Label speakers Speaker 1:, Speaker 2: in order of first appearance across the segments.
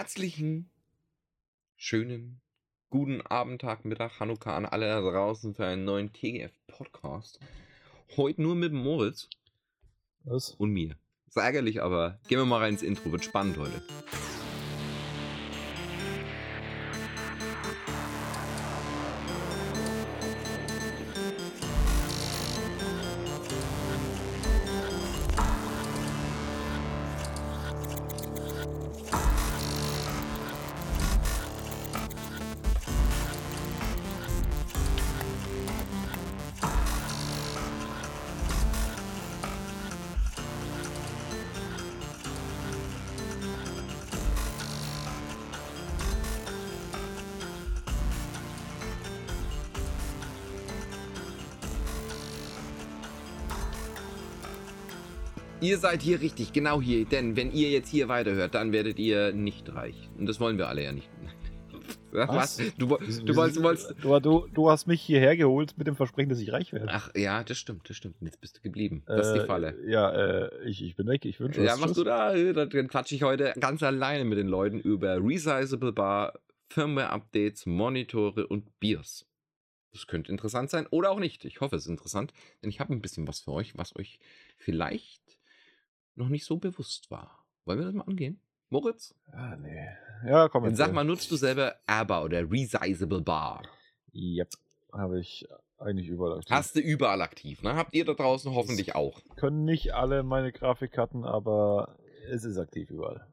Speaker 1: Herzlichen, schönen, guten Abend, Tag, Mittag, Hanukkah an alle da draußen für einen neuen TGF-Podcast. Heute nur mit Moritz.
Speaker 2: Was?
Speaker 1: Und mir. Ist ärgerlich, aber gehen wir mal rein ins Intro. Wird spannend heute. Seid hier richtig, genau hier, denn wenn ihr jetzt hier weiterhört, dann werdet ihr nicht reich. Und das wollen wir alle ja nicht.
Speaker 2: Was?
Speaker 1: Du, du, du, wolltest, wolltest.
Speaker 2: Du, du, hast mich hierher geholt mit dem Versprechen, dass ich reich werde.
Speaker 1: Ach ja, das stimmt, das stimmt. Jetzt bist du geblieben. Das ist die
Speaker 2: Äh,
Speaker 1: Falle.
Speaker 2: Ja, äh, ich, ich bin weg. Ich wünsche
Speaker 1: Ja,
Speaker 2: was.
Speaker 1: machst du
Speaker 2: Tschüss.
Speaker 1: da? Dann quatsche ich heute ganz alleine mit den Leuten über Resizable Bar, Firmware-Updates, Monitore und BIOS. Das könnte interessant sein oder auch nicht. Ich hoffe, es ist interessant, denn ich habe ein bisschen was für euch, was euch vielleicht noch nicht so bewusst war. Wollen wir das mal angehen? Moritz?
Speaker 2: Ah, nee. Ja, komm.
Speaker 1: Dann sag mal, nutzt du selber ABBA oder Resizable Bar?
Speaker 2: Yep. Habe ich eigentlich überall aktiv.
Speaker 1: Hast du überall aktiv, ne? Habt ihr da draußen hoffentlich auch.
Speaker 2: Können nicht alle meine Grafikkarten, aber es ist aktiv überall.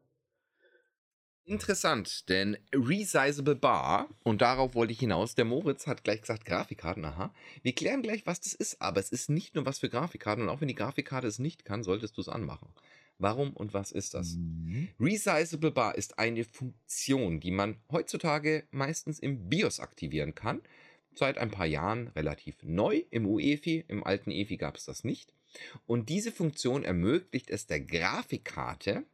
Speaker 1: Interessant, denn Resizable Bar, und darauf wollte ich hinaus, der Moritz hat gleich gesagt Grafikkarten, aha. Wir klären gleich, was das ist, aber es ist nicht nur was für Grafikkarten und auch wenn die Grafikkarte es nicht kann, solltest du es anmachen. Warum und was ist das?
Speaker 2: Mhm.
Speaker 1: Resizable Bar ist eine Funktion, die man heutzutage meistens im BIOS aktivieren kann. Seit ein paar Jahren relativ neu im UEFI, im alten EFI gab es das nicht. Und diese Funktion ermöglicht es der Grafikkarte,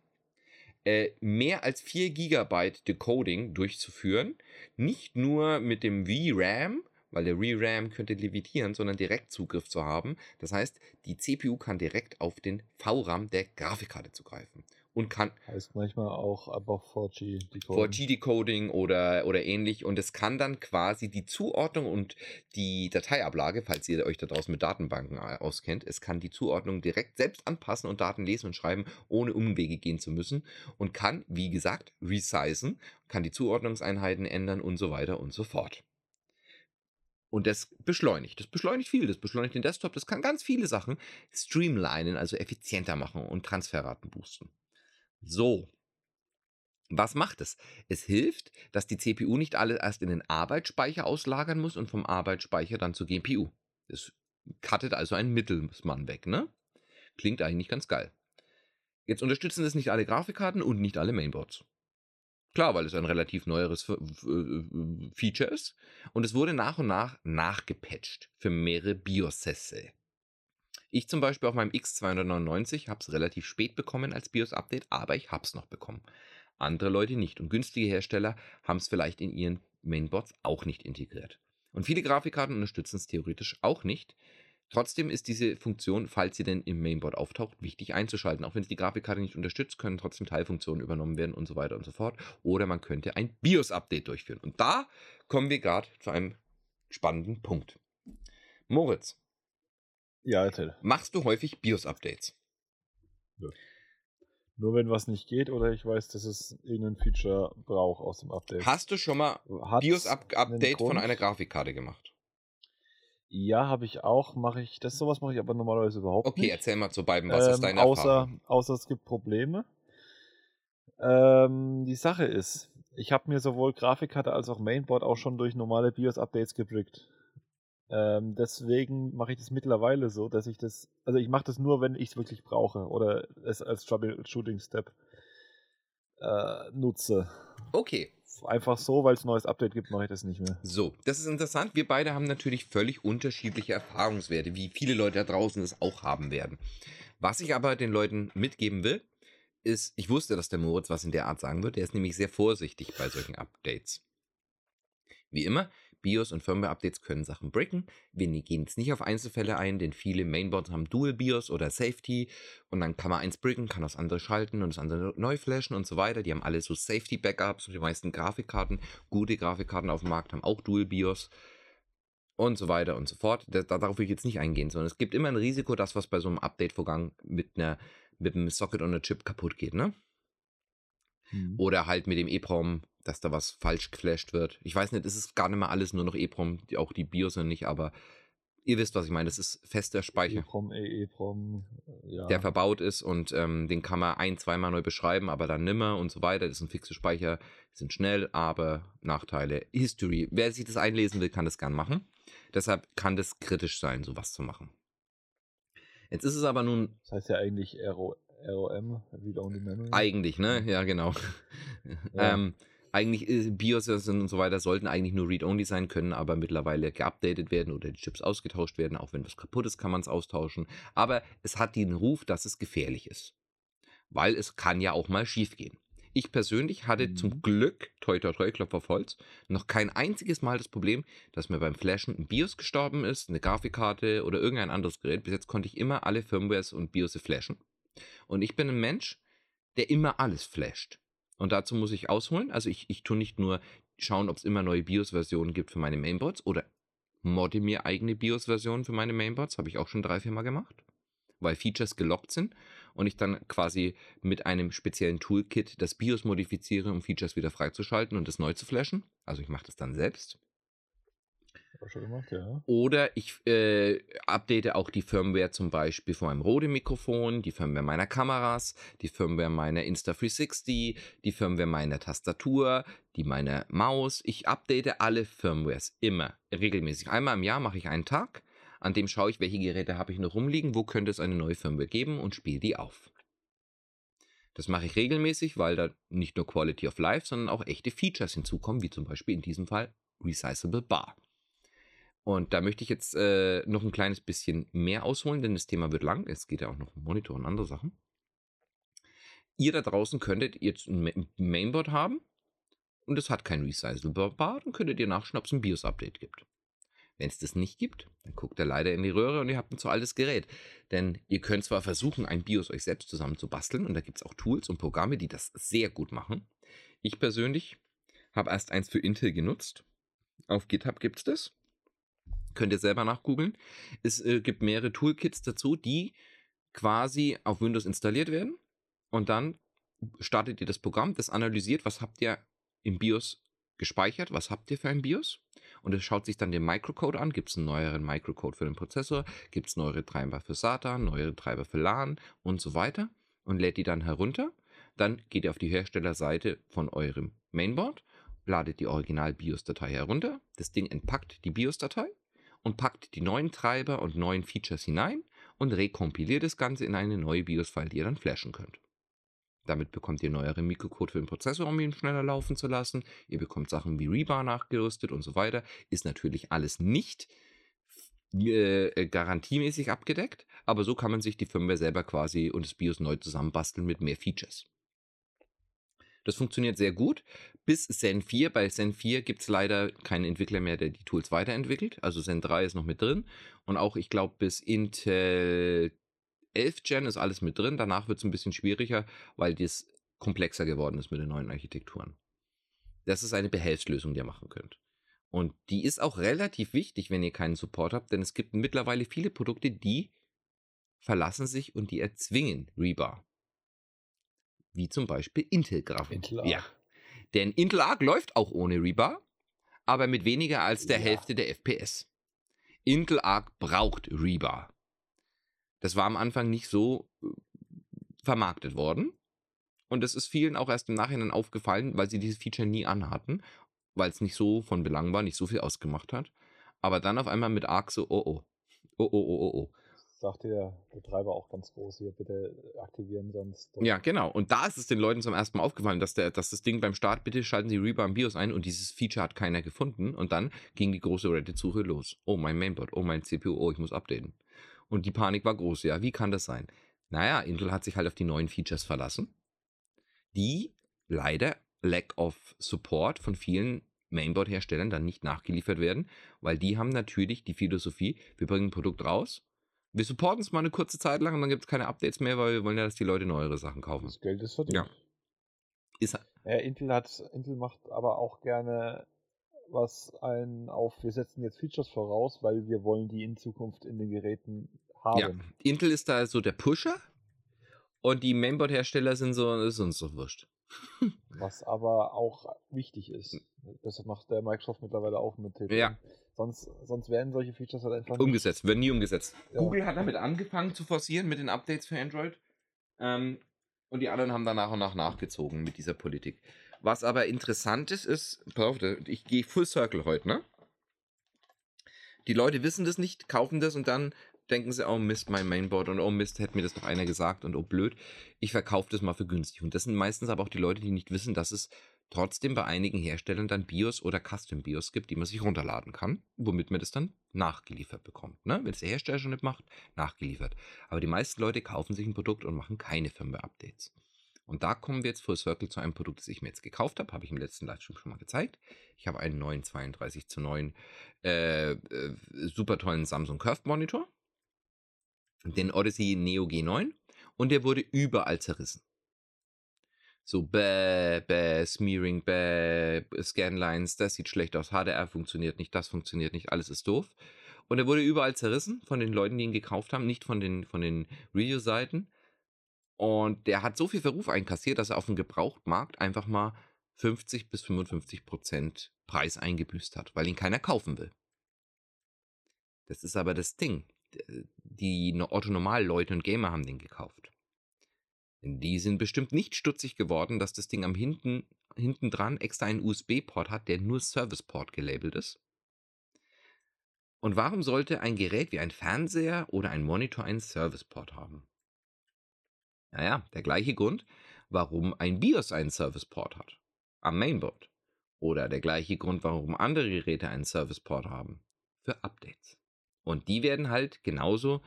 Speaker 1: äh, mehr als 4 GB Decoding durchzuführen. Nicht nur mit dem VRAM, weil der VRAM könnte levitieren, sondern direkt Zugriff zu haben. Das heißt, die CPU kann direkt auf den VRAM der Grafikkarte zugreifen und kann
Speaker 2: Heißt manchmal auch above 4G Decoding.
Speaker 1: 4G-Decoding oder, oder ähnlich. Und es kann dann quasi die Zuordnung und die Dateiablage, falls ihr euch da draußen mit Datenbanken äh, auskennt, es kann die Zuordnung direkt selbst anpassen und Daten lesen und schreiben, ohne Umwege gehen zu müssen. Und kann, wie gesagt, resizen, kann die Zuordnungseinheiten ändern und so weiter und so fort. Und das beschleunigt. Das beschleunigt viel. Das beschleunigt den Desktop. Das kann ganz viele Sachen streamlinen, also effizienter machen und Transferraten boosten. So. Was macht es? Es hilft, dass die CPU nicht alle erst in den Arbeitsspeicher auslagern muss und vom Arbeitsspeicher dann zur GPU. Es cuttet also einen Mittelsmann weg, ne? Klingt eigentlich ganz geil. Jetzt unterstützen es nicht alle Grafikkarten und nicht alle Mainboards. Klar, weil es ein relativ neueres Feature ist. Und es wurde nach und nach nachgepatcht für mehrere BIOSesse. Ich zum Beispiel auf meinem X299 habe es relativ spät bekommen als BIOS-Update, aber ich habe es noch bekommen. Andere Leute nicht. Und günstige Hersteller haben es vielleicht in ihren Mainboards auch nicht integriert. Und viele Grafikkarten unterstützen es theoretisch auch nicht. Trotzdem ist diese Funktion, falls sie denn im Mainboard auftaucht, wichtig einzuschalten. Auch wenn es die Grafikkarte nicht unterstützt, können trotzdem Teilfunktionen übernommen werden und so weiter und so fort. Oder man könnte ein BIOS-Update durchführen. Und da kommen wir gerade zu einem spannenden Punkt. Moritz,
Speaker 2: Ja, erzähl.
Speaker 1: machst du häufig BIOS-Updates?
Speaker 2: Nur wenn was nicht geht oder ich weiß, dass es irgendein Feature braucht aus dem Update.
Speaker 1: Hast du schon mal BIOS-Update von einer Grafikkarte gemacht?
Speaker 2: Ja, habe ich auch. Mache ich. Das sowas mache ich aber normalerweise überhaupt
Speaker 1: Okay,
Speaker 2: nicht.
Speaker 1: erzähl mal zu beiden, was ist
Speaker 2: Ähm,
Speaker 1: deine
Speaker 2: außer,
Speaker 1: Erfahrung?
Speaker 2: außer es gibt Probleme. Ähm, die Sache ist, ich habe mir sowohl Grafikkarte als auch Mainboard auch schon durch normale BIOS-Updates gebrickt. Ähm, deswegen mache ich das mittlerweile so, dass ich das, also ich mache das nur, wenn ich es wirklich brauche oder es als Troubleshooting-Step äh, nutze.
Speaker 1: Okay,
Speaker 2: Einfach so, weil es ein neues Update gibt, mache ich das nicht mehr.
Speaker 1: so, das ist interessant. Wir beide haben natürlich völlig unterschiedliche Erfahrungswerte, wie viele Leute da draußen es auch haben werden. Was ich aber den Leuten mitgeben will, ist, ich wusste, dass der Moritz was in der Art sagen wird. Der ist nämlich sehr vorsichtig bei solchen Updates. Wie immer, BIOS und Firmware-Updates können Sachen bricken. Wir ne-, gehen jetzt nicht auf Einzelfälle ein, denn viele Mainboards haben Dual BIOS oder Safety und dann kann man eins bricken, kann das andere schalten und das andere neu flashen und so weiter. Die haben alle so Safety-Backups. Die meisten Grafikkarten, gute Grafikkarten auf dem Markt haben auch Dual BIOS und so weiter und so fort. Da, darauf will ich jetzt nicht eingehen, sondern es gibt immer ein Risiko, dass was bei so einem Update-Vorgang mit einer mit einem Socket on a Chip kaputt geht, ne? Mhm. Oder halt mit dem EEPROM, dass da was falsch geflasht wird. Ich weiß nicht, es ist gar nicht mehr alles nur noch EEPROM, auch die BIOS sind nicht, aber ihr wisst, was ich meine. Das ist fester Speicher.
Speaker 2: EEPROM, EEPROM,
Speaker 1: äh, ja. Der verbaut ist und ähm, den kann man ein, zweimal neu beschreiben, aber dann nimmer und so weiter. Das sind fixe Speicher, sind schnell, aber Nachteile. History. Wer sich das einlesen will, kann das gern machen. Deshalb kann das kritisch sein, sowas zu machen. Jetzt ist es aber nun.
Speaker 2: Das heißt ja eigentlich RO, ROM, Read Only Memory.
Speaker 1: Eigentlich, ne? Ja, genau. Ja. ähm, eigentlich äh, BIOS und so weiter sollten eigentlich nur Read-Only sein können, aber mittlerweile geupdatet werden oder die Chips ausgetauscht werden. Auch wenn was kaputt ist, kann man es austauschen. Aber es hat den Ruf, dass es gefährlich ist. Weil es kann ja auch mal schief gehen. Ich persönlich hatte mhm. zum Glück, toi toi toi, Klopf auf Holz, noch kein einziges Mal das Problem, dass mir beim Flashen ein BIOS gestorben ist, eine Grafikkarte oder irgendein anderes Gerät. Bis jetzt konnte ich immer alle Firmwares und BIOS flashen. Und ich bin ein Mensch, der immer alles flasht. Und dazu muss ich ausholen. Also ich, ich tue nicht nur schauen, ob es immer neue BIOS-Versionen gibt für meine Mainboards oder modde mir eigene BIOS-Versionen für meine Mainboards. Habe ich auch schon drei, vier Mal gemacht, weil Features gelockt sind und ich dann quasi mit einem speziellen Toolkit das BIOS modifiziere, um Features wieder freizuschalten und das neu zu flashen. Also ich mache das dann selbst.
Speaker 2: Gemacht, ja.
Speaker 1: Oder ich äh, update auch die Firmware zum Beispiel von meinem Rode-Mikrofon, die Firmware meiner Kameras, die Firmware meiner Insta360, die Firmware meiner Tastatur, die meiner Maus. Ich update alle Firmwares immer regelmäßig. Einmal im Jahr mache ich einen Tag an dem schaue ich, welche Geräte habe ich noch rumliegen, wo könnte es eine neue Firmware geben und spiele die auf. Das mache ich regelmäßig, weil da nicht nur Quality of Life, sondern auch echte Features hinzukommen, wie zum Beispiel in diesem Fall Resizable Bar. Und da möchte ich jetzt äh, noch ein kleines bisschen mehr ausholen, denn das Thema wird lang. Es geht ja auch noch um Monitor und andere Sachen. Ihr da draußen könntet jetzt ein Mainboard haben und es hat kein Resizable Bar, dann könntet ihr nachschauen, ob es ein BIOS-Update gibt. Wenn es das nicht gibt, dann guckt ihr leider in die Röhre und ihr habt ein zu altes Gerät. Denn ihr könnt zwar versuchen, ein BIOS euch selbst zusammen zu basteln und da gibt es auch Tools und Programme, die das sehr gut machen. Ich persönlich habe erst eins für Intel genutzt. Auf GitHub gibt es das. Könnt ihr selber nachgoogeln. Es äh, gibt mehrere Toolkits dazu, die quasi auf Windows installiert werden. Und dann startet ihr das Programm, das analysiert, was habt ihr im BIOS gespeichert, was habt ihr für ein BIOS und es schaut sich dann den Microcode an. Gibt es einen neueren Microcode für den Prozessor? Gibt es neuere Treiber für SATA, neuere Treiber für LAN und so weiter und lädt die dann herunter. Dann geht ihr auf die Herstellerseite von eurem Mainboard, ladet die Original-BIOS-Datei herunter. Das Ding entpackt die BIOS-Datei und packt die neuen Treiber und neuen Features hinein und rekompiliert das Ganze in eine neue BIOS-File, die ihr dann flashen könnt. Damit bekommt ihr neuere Mikrocode für den Prozessor, um ihn schneller laufen zu lassen. Ihr bekommt Sachen wie Rebar nachgerüstet und so weiter. Ist natürlich alles nicht äh, äh, garantiemäßig abgedeckt, aber so kann man sich die Firmware selber quasi und das BIOS neu zusammenbasteln mit mehr Features. Das funktioniert sehr gut. Bis Zen 4. Bei Zen 4 gibt es leider keinen Entwickler mehr, der die Tools weiterentwickelt. Also Zen 3 ist noch mit drin. Und auch, ich glaube, bis Intel 11 Gen ist alles mit drin. Danach wird es ein bisschen schwieriger, weil das komplexer geworden ist mit den neuen Architekturen. Das ist eine Behelfslösung, die ihr machen könnt. Und die ist auch relativ wichtig, wenn ihr keinen Support habt, denn es gibt mittlerweile viele Produkte, die verlassen sich und die erzwingen Rebar. Wie zum Beispiel Intel-Grafik.
Speaker 2: Intel Arc.
Speaker 1: Ja. Denn Intel Arc läuft auch ohne Rebar, aber mit weniger als der ja. Hälfte der FPS. Intel Arc braucht Rebar. Das war am Anfang nicht so äh, vermarktet worden. Und das ist vielen auch erst im Nachhinein aufgefallen, weil sie dieses Feature nie anhatten, weil es nicht so von Belang war, nicht so viel ausgemacht hat. Aber dann auf einmal mit Arc so, oh oh, oh oh, oh oh, oh.
Speaker 2: Sagt der Betreiber auch ganz groß hier, bitte aktivieren sonst.
Speaker 1: Ja, genau. Und da ist es den Leuten zum ersten Mal aufgefallen, dass, der, dass das Ding beim Start, bitte schalten Sie Rebar im BIOS ein und dieses Feature hat keiner gefunden. Und dann ging die große Reddit-Suche los. Oh, mein Mainboard, oh, mein CPU, oh, ich muss updaten. Und die Panik war groß. Ja, wie kann das sein? Naja, Intel hat sich halt auf die neuen Features verlassen, die leider Lack of Support von vielen Mainboard-Herstellern dann nicht nachgeliefert werden, weil die haben natürlich die Philosophie, wir bringen ein Produkt raus, wir supporten es mal eine kurze Zeit lang und dann gibt es keine Updates mehr, weil wir wollen ja, dass die Leute neuere Sachen kaufen.
Speaker 2: Das Geld ist verdient.
Speaker 1: Ja. Ist,
Speaker 2: Ja, Intel hat, Intel macht aber auch gerne was ein auf, wir setzen jetzt Features voraus, weil wir wollen die in Zukunft in den Geräten haben.
Speaker 1: ja. Intel ist da so der Pusher und die Mainboard-Hersteller sind so, ist uns so wurscht.
Speaker 2: Was aber auch wichtig ist. Das macht der Microsoft mittlerweile auch mit TPM.
Speaker 1: Ja.
Speaker 2: Sonst, sonst werden solche Features halt einfach nicht-
Speaker 1: Umgesetzt, wird nie umgesetzt.
Speaker 2: Ja.
Speaker 1: Google hat damit angefangen zu forcieren mit den Updates für Android. Ähm, und die anderen haben dann nach und nach nachgezogen mit dieser Politik. Was aber interessant ist, ist, pass auf, ich gehe Full Circle heute, ne? Die Leute wissen das nicht, kaufen das und dann denken sie, oh Mist, mein Mainboard und oh Mist, hätte mir das doch einer gesagt und oh blöd, ich verkaufe das mal für günstig. Und das sind meistens aber auch die Leute, die nicht wissen, dass es trotzdem bei einigen Herstellern dann BIOS oder Custom BIOS gibt, die man sich runterladen kann, womit man das dann nachgeliefert bekommt. Ne? Wenn es der Hersteller schon nicht macht, nachgeliefert. Aber die meisten Leute kaufen sich ein Produkt und machen keine Firmware-Updates. Und da kommen wir jetzt Full Circle zu einem Produkt, das ich mir jetzt gekauft habe, habe ich im letzten Livestream schon mal gezeigt. Ich habe einen neuen 32 zu 9 äh, äh, super tollen Samsung Curved Monitor, den Odyssey Neo G9 und der wurde überall zerrissen. So, bäh, bäh, Smearing, bäh, Scanlines, das sieht schlecht aus, HDR funktioniert nicht, das funktioniert nicht, alles ist doof. Und er wurde überall zerrissen von den Leuten, die ihn gekauft haben, nicht von den, von den Review-Seiten. Und der hat so viel Verruf einkassiert, dass er auf dem Gebrauchtmarkt einfach mal 50 bis 55 Prozent Preis eingebüßt hat, weil ihn keiner kaufen will. Das ist aber das Ding. Die Otto-Normal-Leute und Gamer haben den gekauft. Die sind bestimmt nicht stutzig geworden, dass das Ding am hinten, hinten dran extra einen USB-Port hat, der nur Service-Port gelabelt ist. Und warum sollte ein Gerät wie ein Fernseher oder ein Monitor einen Service-Port haben? Naja, der gleiche Grund, warum ein BIOS einen Service-Port hat. Am Mainboard. Oder der gleiche Grund, warum andere Geräte einen Service-Port haben. Für Updates. Und die werden halt genauso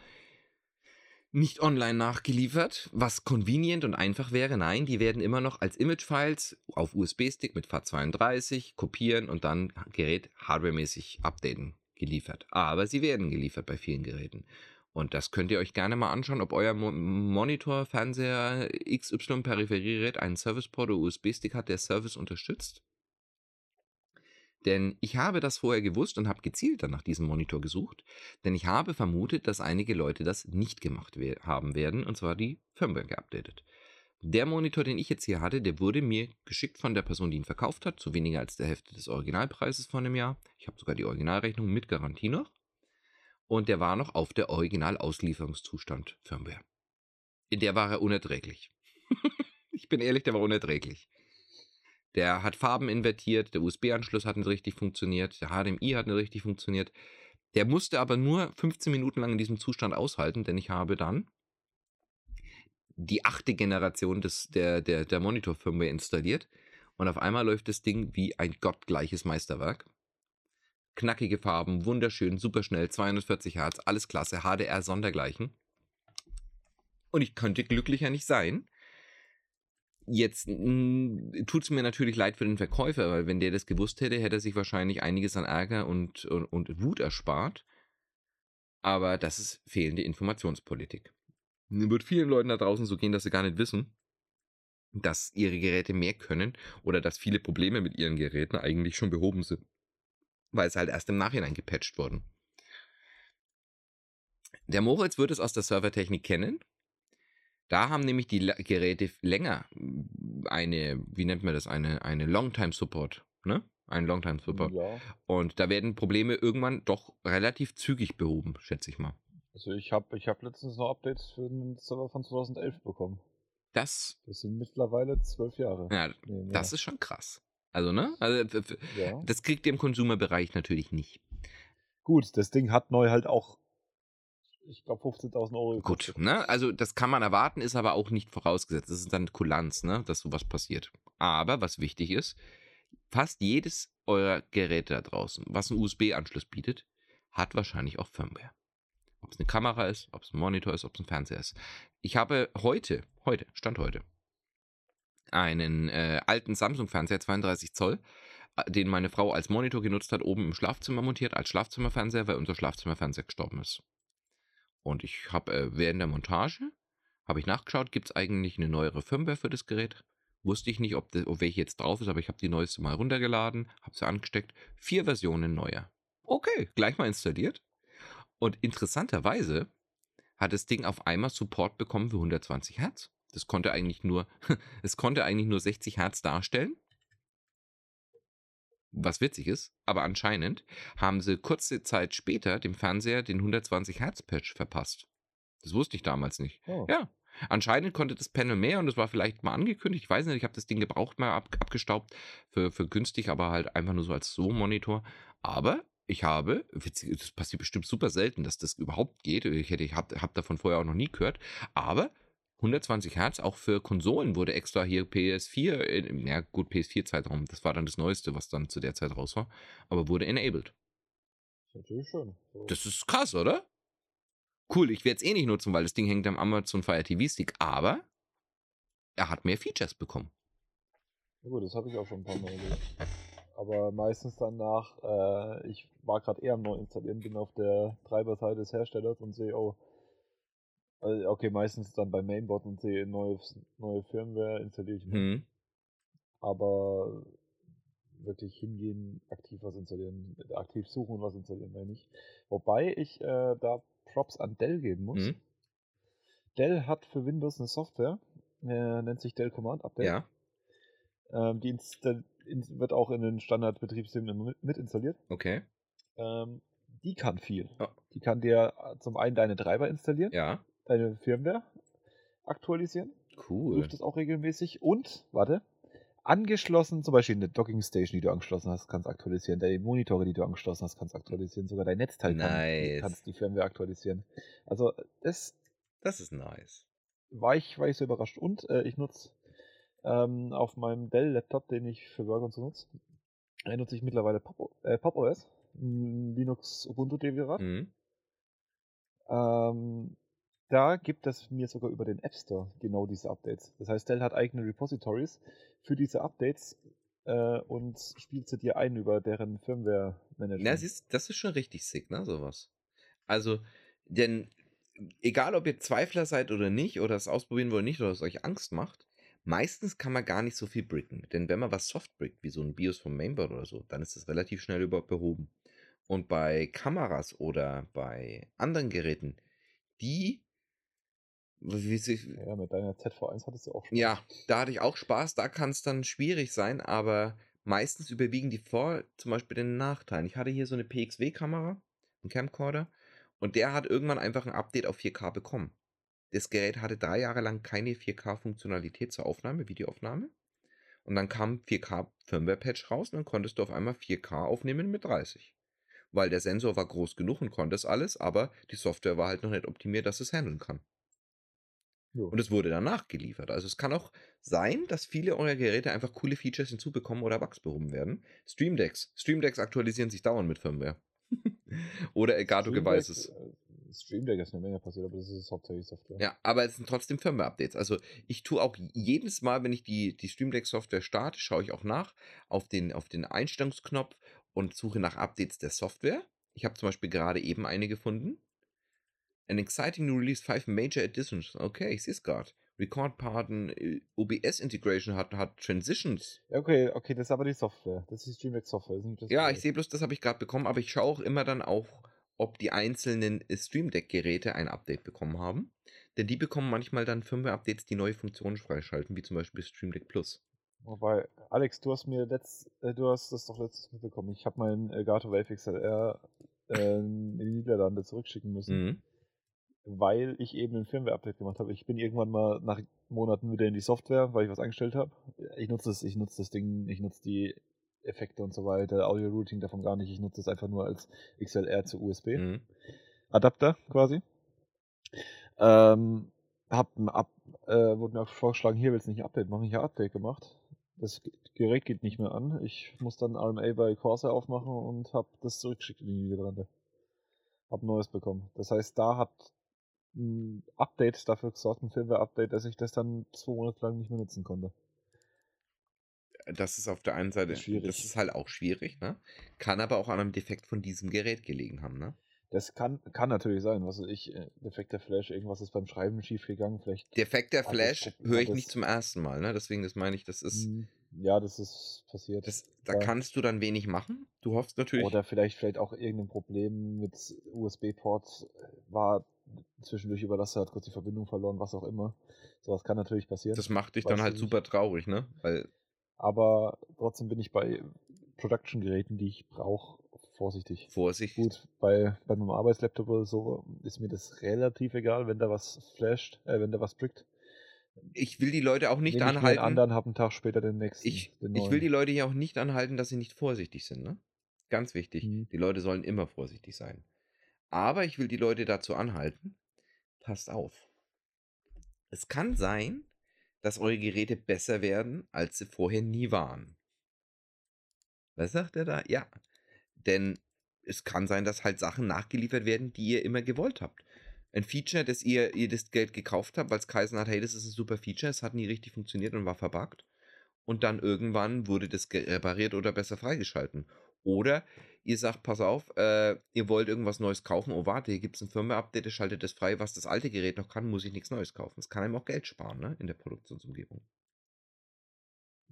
Speaker 1: nicht online nachgeliefert, was convenient und einfach wäre. Nein, die werden immer noch als Image-Files auf USB-Stick mit FAT32 kopieren und dann Gerät hardwaremäßig updaten geliefert. Aber sie werden geliefert bei vielen Geräten. Und das könnt ihr euch gerne mal anschauen, ob euer Mo Monitor, Fernseher, XY Peripheriegerät einen Serviceport oder USB-Stick hat, der Service unterstützt. Denn ich habe das vorher gewusst und habe gezielt dann nach diesem Monitor gesucht, denn ich habe vermutet, dass einige Leute das nicht gemacht we haben werden, und zwar die Firmware geupdatet. Der Monitor, den ich jetzt hier hatte, der wurde mir geschickt von der Person, die ihn verkauft hat, zu weniger als der Hälfte des Originalpreises von einem Jahr. Ich habe sogar die Originalrechnung mit Garantie noch. Und der war noch auf der Originalauslieferungszustand Firmware. In der war er unerträglich. ich bin ehrlich, der war unerträglich. Der hat Farben invertiert, der USB-Anschluss hat nicht richtig funktioniert, der HDMI hat nicht richtig funktioniert. Der musste aber nur 15 Minuten lang in diesem Zustand aushalten, denn ich habe dann die achte Generation des, der, der, der Monitor-Firmware installiert und auf einmal läuft das Ding wie ein gottgleiches Meisterwerk. Knackige Farben, wunderschön, superschnell, 240 Hertz, alles klasse, HDR sondergleichen. Und ich könnte glücklicher nicht sein. Jetzt tut es mir natürlich leid für den Verkäufer, weil wenn der das gewusst hätte, hätte er sich wahrscheinlich einiges an Ärger und, und, und Wut erspart. Aber das ist fehlende Informationspolitik. Wird vielen Leuten da draußen so gehen, dass sie gar nicht wissen, dass ihre Geräte mehr können oder dass viele Probleme mit ihren Geräten eigentlich schon behoben sind, weil es halt erst im Nachhinein gepatcht wurden. Der Moritz wird es aus der Servertechnik kennen. Da haben nämlich die Geräte länger eine, wie nennt man das, eine, eine Longtime Support, ne? Ein Longtime Support.
Speaker 2: Ja.
Speaker 1: Und da werden Probleme irgendwann doch relativ zügig behoben, schätze ich mal.
Speaker 2: Also ich habe ich hab letztens noch Updates für den Server von 2011 bekommen.
Speaker 1: Das,
Speaker 2: Das sind mittlerweile zwölf Jahre.
Speaker 1: ja,
Speaker 2: Nee,
Speaker 1: das ist schon krass. Also, ne? Also,
Speaker 2: ja.
Speaker 1: das kriegt ihr im Konsumerbereich natürlich nicht.
Speaker 2: Gut, das Ding hat neu halt auch, ich glaube, 15.000 Euro
Speaker 1: Gut, ne? Also, das kann man erwarten, ist aber auch nicht vorausgesetzt. Das ist dann Kulanz, ne? Dass sowas passiert. Aber was wichtig ist, fast jedes eurer Geräte da draußen, was einen USB-Anschluss bietet, hat wahrscheinlich auch Firmware. Ob es eine Kamera ist, ob es ein Monitor ist, ob es ein Fernseher ist. Ich habe heute, heute, Stand heute, einen äh, alten Samsung-Fernseher, 32 Zoll, äh, den meine Frau als Monitor genutzt hat, oben im Schlafzimmer montiert, als Schlafzimmerfernseher, weil unser Schlafzimmerfernseher gestorben ist. Und ich habe äh, während der Montage, habe ich nachgeschaut, gibt es eigentlich eine neuere Firmware für das Gerät? Wusste ich nicht, ob, das, ob welche jetzt drauf ist, aber ich habe die neueste mal runtergeladen, habe sie angesteckt. Vier Versionen neuer. Okay, gleich mal installiert. Und interessanterweise hat das Ding auf einmal Support bekommen für 120 Hertz. Das konnte eigentlich nur, es konnte eigentlich nur 60 Hertz darstellen. Was witzig ist, aber anscheinend haben sie kurze Zeit später dem Fernseher den 120 Hertz Patch verpasst. Das wusste ich damals nicht. Oh. Ja, Anscheinend konnte das Panel mehr und das war vielleicht mal angekündigt. Ich weiß nicht, ich habe das Ding gebraucht mal ab, abgestaubt für, für günstig, aber halt einfach nur so als So-Monitor. Aber ich habe, das passiert bestimmt super selten, dass das überhaupt geht. Ich, hätte, ich habe hab davon vorher auch noch nie gehört. Aber 120 Hertz auch für Konsolen wurde extra hier PS4, ja gut, PS4-Zeitraum, das war dann das Neueste, was dann zu der Zeit raus war, aber wurde enabled.
Speaker 2: Das ist natürlich schön.
Speaker 1: So. Das ist krass, oder? Cool, ich werde es eh nicht nutzen, weil das Ding hängt am Amazon Fire TV Stick, aber er hat mehr Features bekommen.
Speaker 2: Ja gut, das habe ich auch schon ein paar Mal erlebt. Aber meistens danach, äh, ich war gerade eher am neu installieren, bin auf der Treiberseite des Herstellers und sehe, oh, also okay, meistens dann beim Mainboard und sehe neue, neue Firmware installiere ich. Mhm. Aber wirklich hingehen, aktiv was installieren, aktiv suchen und was installieren, meine ich. Wobei ich äh, da Props an Dell geben muss. Mhm. Dell hat für Windows eine Software, äh, nennt sich Dell Command Update. Ja. Ähm, die wird auch in den Standardbetriebssystemen mit installiert.
Speaker 1: Okay.
Speaker 2: Ähm, die kann viel. Oh. Die kann dir zum einen deine Treiber installieren.
Speaker 1: Ja.
Speaker 2: Deine Firmware aktualisieren.
Speaker 1: Cool.
Speaker 2: Prüft das auch regelmäßig. Und, warte, angeschlossen, zum Beispiel eine Docking Station, die du angeschlossen hast, kannst aktualisieren. Deine Monitore, die du angeschlossen hast, kannst aktualisieren. Sogar dein Netzteil
Speaker 1: nice.
Speaker 2: kann, kannst die Firmware aktualisieren. Also das.
Speaker 1: Das ist nice.
Speaker 2: War ich, war ich so überrascht. Und äh, ich nutze ähm, auf meinem Dell-Laptop, den ich für Work und so nutze, äh, nutze ich mittlerweile Pop, äh, Pop OS, Linux Ubuntu Derivat. Mhm. Ähm, da gibt es mir sogar über den App Store genau diese Updates. Das heißt, Dell hat eigene Repositories für diese Updates äh, und spielt sie dir ein über deren
Speaker 1: siehst, das ist schon richtig sick, ne, sowas. Also, denn egal ob ihr Zweifler seid oder nicht, oder es ausprobieren wollt nicht, oder es euch Angst macht, meistens kann man gar nicht so viel bricken. Denn wenn man was soft brickt, wie so ein BIOS vom Mainboard oder so, dann ist das relativ schnell überhaupt behoben. Und bei Kameras oder bei anderen Geräten, die
Speaker 2: ja, mit deiner ZV1 hattest du auch
Speaker 1: Spaß. Ja, da hatte ich auch Spaß. Da kann es dann schwierig sein, aber meistens überwiegen die Vor-, zum Beispiel den Nachteilen. Ich hatte hier so eine PXW-Kamera, einen Camcorder, und der hat irgendwann einfach ein Update auf 4K bekommen. Das Gerät hatte drei Jahre lang keine 4K-Funktionalität zur Aufnahme, Videoaufnahme. Und dann kam 4K Firmware-Patch raus und dann konntest du auf einmal 4K aufnehmen mit 30. Weil der Sensor war groß genug und konnte es alles, aber die Software war halt noch nicht optimiert, dass es handeln kann. Jo. Und es wurde dann nachgeliefert. Also es kann auch sein, dass viele eurer Geräte einfach coole Features hinzubekommen oder Bugs behoben werden. Streamdecks. Streamdecks aktualisieren sich dauernd mit Firmware. oder Elgato Devices.
Speaker 2: Äh, Stream Deck ist eine Menge passiert, aber das ist hauptsächlich Software.
Speaker 1: Ja, aber es sind trotzdem Firmware-Updates. Also ich tue auch jedes Mal, wenn ich die, die Stream Deck-Software starte, schaue ich auch nach auf den, auf den Einstellungsknopf und suche nach Updates der Software. Ich habe zum Beispiel gerade eben eine gefunden. An exciting new release, five major additions. Okay, ich sehe es gerade. Record-Parten, äh, OBS-Integration hat, hat Transitions.
Speaker 2: Okay, okay, das ist aber die Software. Das ist die Streamdeck-Software.
Speaker 1: Ja, ich sehe bloß, das habe ich gerade bekommen, aber ich schaue auch immer dann auch, ob die einzelnen äh, Stream Deck-Geräte ein Update bekommen haben. Denn die bekommen manchmal dann Firmware-Updates, die neue Funktionen freischalten, wie zum Beispiel Stream Deck Plus.
Speaker 2: Wobei, Alex, du hast mir letzt, äh, du hast das doch letztes mitbekommen. Ich habe meinen Elgato Wave XLR äh, in die Niederlande zurückschicken müssen. Mhm weil ich eben ein Firmware-Update gemacht habe. Ich bin irgendwann mal nach Monaten wieder in die Software, weil ich was eingestellt habe. Ich nutze das, ich nutze das Ding, ich nutze die Effekte und so weiter, Audio-Routing davon gar nicht. Ich nutze das einfach nur als XLR zu USB. Mhm. Adapter quasi. Ähm, hab ein Up, äh, wurde mir auch vorgeschlagen, hier willst du nicht ein Update machen. Ich habe Update gemacht. Das Gerät geht nicht mehr an. Ich muss dann RMA bei Corsair aufmachen und habe das zurückgeschickt in die Niederlande. Hab Neues bekommen. Das heißt, da hat ein Update dafür gesorgt, ein Firmware-Update, dass ich das dann zwei Monate lang nicht mehr nutzen konnte.
Speaker 1: das ist auf der einen Seite,
Speaker 2: Schwierig.
Speaker 1: das ist halt auch schwierig, ne? Kann aber auch an einem Defekt von diesem Gerät gelegen haben, ne?
Speaker 2: Das kann, kann natürlich sein, was weiß ich, äh, defekter Flash, irgendwas ist beim Schreiben schiefgegangen, vielleicht.
Speaker 1: Defekter Flash höre ich nicht zum ersten Mal, ne? Deswegen, das meine ich, das ist,
Speaker 2: Hm, Ja, das ist passiert.
Speaker 1: das, da
Speaker 2: Ja.
Speaker 1: kannst du dann wenig machen. Du hoffst natürlich,
Speaker 2: Oder vielleicht, vielleicht auch irgendein Problem mit USB-Ports war zwischendurch überlastet, hat kurz die Verbindung verloren, was auch immer. Sowas kann natürlich passieren.
Speaker 1: das macht dich dann halt
Speaker 2: ich
Speaker 1: super traurig, ne? Weil,
Speaker 2: Aber trotzdem bin ich bei Production-Geräten, die ich brauche, vorsichtig.
Speaker 1: Vorsicht,
Speaker 2: Gut, bei, bei meinem Arbeitslaptop oder so ist mir das relativ egal, wenn da was flasht, äh, wenn da was brickt.
Speaker 1: ich will die Leute auch nicht
Speaker 2: ich mir
Speaker 1: anhalten.
Speaker 2: einen anderen, habe einen Tag später den nächsten.
Speaker 1: Ich,
Speaker 2: den
Speaker 1: ich will die Leute hier auch nicht anhalten, dass sie nicht vorsichtig sind, ne? Ganz wichtig.
Speaker 2: Mhm.
Speaker 1: Die Leute sollen immer vorsichtig sein. Aber ich will die Leute dazu anhalten, passt auf. Es kann sein, dass eure Geräte besser werden, als sie vorher nie waren. Was sagt er da? Ja. Denn es kann sein, dass halt Sachen nachgeliefert werden, die ihr immer gewollt habt. Ein Feature, das ihr, ihr das Geld gekauft habt, weil es geheißen hat, hey, das ist ein super Feature, es hat nie richtig funktioniert und war verbuggt. Und dann irgendwann wurde das repariert oder besser freigeschalten. Oder ihr sagt, pass auf, äh, ihr wollt irgendwas Neues kaufen, oh warte, hier gibt es ein Firmware-Update, das schaltet das frei, was das alte Gerät noch kann, muss ich nichts Neues kaufen. Es kann einem auch Geld sparen, ne, in der Produktionsumgebung.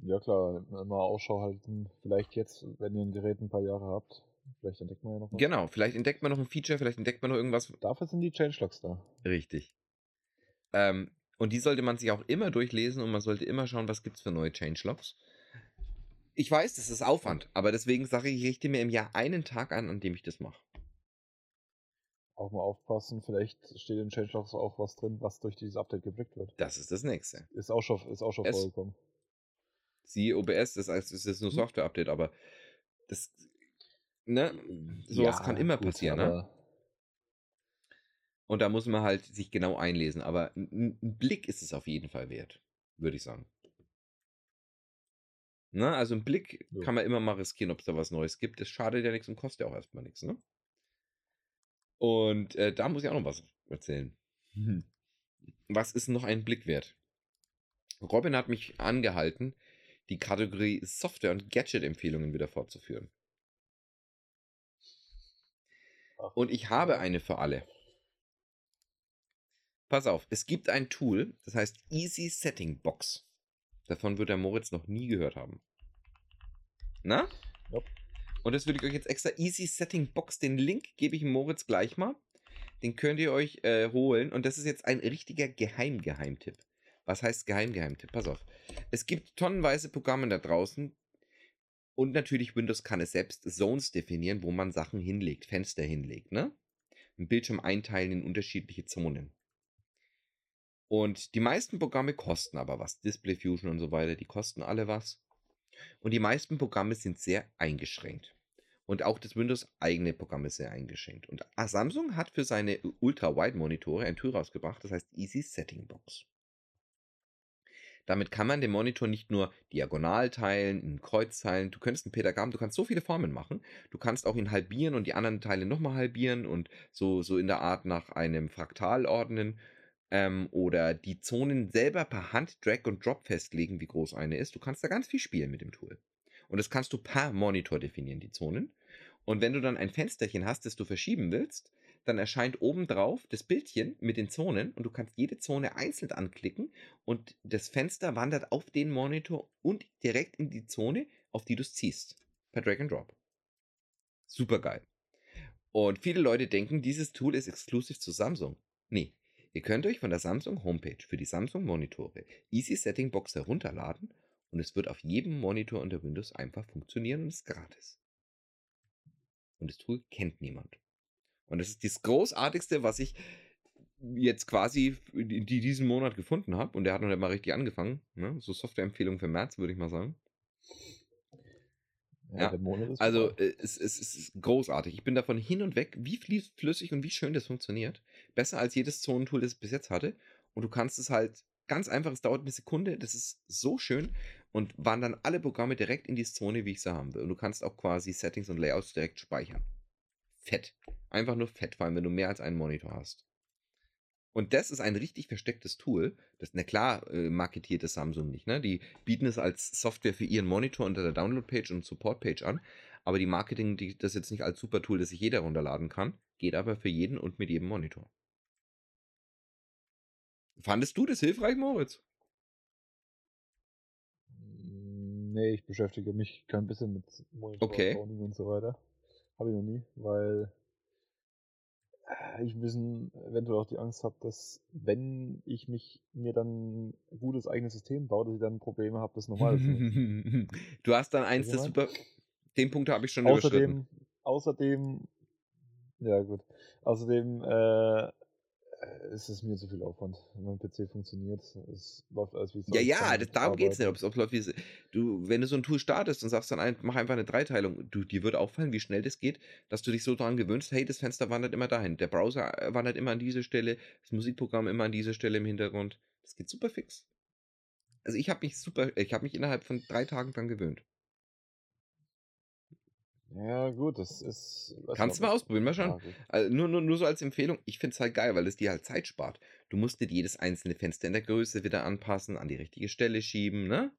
Speaker 2: Ja klar, immer Ausschau halten. Vielleicht jetzt, wenn ihr ein Gerät ein paar Jahre habt, vielleicht entdeckt man ja noch was.
Speaker 1: Genau, vielleicht entdeckt man noch ein Feature, vielleicht entdeckt man noch irgendwas,
Speaker 2: Dafür sind die Changelogs da.
Speaker 1: Richtig. Ähm, und die sollte man sich auch immer durchlesen und man sollte immer schauen, was gibt es für neue Changelogs. Ich weiß, das ist Aufwand, aber deswegen sage ich, ich richte mir im Jahr einen Tag an, an dem ich das mache.
Speaker 2: Auch mal aufpassen, vielleicht steht in Changelogs auch was drin, was durch dieses Update gebrickt wird.
Speaker 1: Das ist das nächste.
Speaker 2: Ist auch schon, ist auch schon
Speaker 1: Es-
Speaker 2: vorgekommen.
Speaker 1: Sie, OBS, das heißt, es ist nur
Speaker 2: Hm.
Speaker 1: Software-Update, aber das, ne, sowas kann immer
Speaker 2: gut,
Speaker 1: passieren, ne? Und da muss man halt sich genau einlesen, aber ein Blick ist es auf jeden Fall wert, würde ich sagen. Ne? Also ein Blick
Speaker 2: Ja.
Speaker 1: kann man immer mal riskieren, ob es da was Neues gibt. Das schadet ja nichts und kostet ja auch erstmal nichts. Ne? Und äh, da muss ich auch noch was erzählen. Was ist noch ein Blick wert? Robin hat mich angehalten, die Kategorie Software- und Gadget-Empfehlungen wieder fortzuführen. Und ich habe eine für alle. Pass auf, es gibt ein Tool, das heißt Easy Setting Box. Davon wird der Moritz noch nie gehört haben. Na?
Speaker 2: Nope.
Speaker 1: Und das würde ich euch jetzt extra Easy Setting Box, den Link gebe ich Moritz gleich mal. Den könnt ihr euch äh, holen. Und das ist jetzt ein richtiger Geheim-Geheimtipp. Was heißt Geheim-Geheimtipp? Pass auf. Es gibt tonnenweise Programme da draußen. Und natürlich Windows kann es selbst Zones definieren, wo man Sachen hinlegt, Fenster hinlegt, ne? Ein Bildschirm einteilen in unterschiedliche Zonen. Und die meisten Programme kosten aber was. Display Fusion und so weiter, die kosten alle was. Und die meisten Programme sind sehr eingeschränkt. Und auch das Windows eigene Programm ist sehr eingeschränkt. Und Samsung hat für seine Ultra-Wide-Monitore ein Tool rausgebracht, das heißt Easy Setting Box. Damit kann man den Monitor nicht nur diagonal teilen, in Kreuz teilen. Du könntest ein Pentagramm, du kannst so viele Formen machen. Du kannst auch ihn halbieren und die anderen Teile nochmal halbieren und so, so in der Art nach einem Fraktal ordnen. Ähm, oder die Zonen selber per Hand Drag und Drop festlegen, wie groß eine ist. Du kannst da ganz viel spielen mit dem Tool. Und das kannst du per Monitor definieren, die Zonen. Und wenn du dann ein Fensterchen hast, das du verschieben willst, dann erscheint oben drauf das Bildchen mit den Zonen und du kannst jede Zone einzeln anklicken und das Fenster wandert auf den Monitor und direkt in die Zone, auf die du es ziehst. Per Drag and Drop. Super geil. Und viele Leute denken, dieses Tool ist exklusiv zu Samsung. Nee, ihr könnt euch von der Samsung Homepage für die Samsung Monitore Easy Setting Box herunterladen und es wird auf jedem Monitor unter Windows einfach funktionieren und ist gratis. Und das Tool kennt niemand. Und das ist das Großartigste, was ich jetzt quasi in diesem Monat gefunden habe. Und der hat noch nicht mal richtig angefangen. Ne? So Softwareempfehlung für März, würde ich mal sagen.
Speaker 2: Ja,
Speaker 1: Also äh, es, es, es ist großartig. Ich bin davon hin und weg, wie flüssig und wie schön das funktioniert. Besser als jedes Zonentool, das ich bis jetzt hatte. Und du kannst es halt ganz einfach, es dauert eine Sekunde, das ist so schön und wandern alle Programme direkt in die Zone, wie ich sie haben will. Und du kannst auch quasi Settings und Layouts direkt speichern. Fett. Einfach nur fett, vor allem wenn du mehr als einen Monitor hast. Und das ist ein richtig verstecktes Tool. Das, na klar, äh, marketiert das Samsung nicht. Ne? Die bieten es als Software für ihren Monitor unter der Download-Page und Support-Page an. Aber die Marketing, die, das jetzt nicht als super Tool, das sich jeder runterladen kann. Geht aber für jeden und mit jedem Monitor. Fandest du das hilfreich, Moritz?
Speaker 2: Nee, ich beschäftige mich kein bisschen mit Monitor
Speaker 1: Okay.
Speaker 2: Und so weiter. Habe ich noch nie, weil ich ein bisschen eventuell auch die Angst habe, dass wenn ich mich mir dann ein gutes eigenes System baue, dass ich dann Probleme habe, das normal zu nutzen.
Speaker 1: du hast dann eins, das super. Den Punkt habe ich schon überschritten.
Speaker 2: Außerdem, außerdem, ja gut, außerdem äh, ist es mir zu viel Aufwand. Mein PC funktioniert, es läuft alles wie es
Speaker 1: Ja, ja, das, darum geht es nicht. Ob es läuft, wie es. Du, wenn du so ein Tool startest und sagst dann, ein, mach einfach eine Dreiteilung, du, dir wird auffallen, wie schnell das geht, dass du dich so daran gewöhnst, hey, das Fenster wandert immer dahin, der Browser äh, wandert immer an diese Stelle, das Musikprogramm immer an diese Stelle im Hintergrund. Das geht super fix. Also ich habe mich super, ich habe mich innerhalb von drei Tagen dran gewöhnt.
Speaker 2: Ja, gut, das ist.
Speaker 1: Kannst du mal ausprobieren, mal schauen. Also nur, nur, nur so als Empfehlung, ich finde es halt geil, weil es dir halt Zeit spart. Du musst nicht jedes einzelne Fenster in der Größe wieder anpassen, an die richtige Stelle schieben, ne?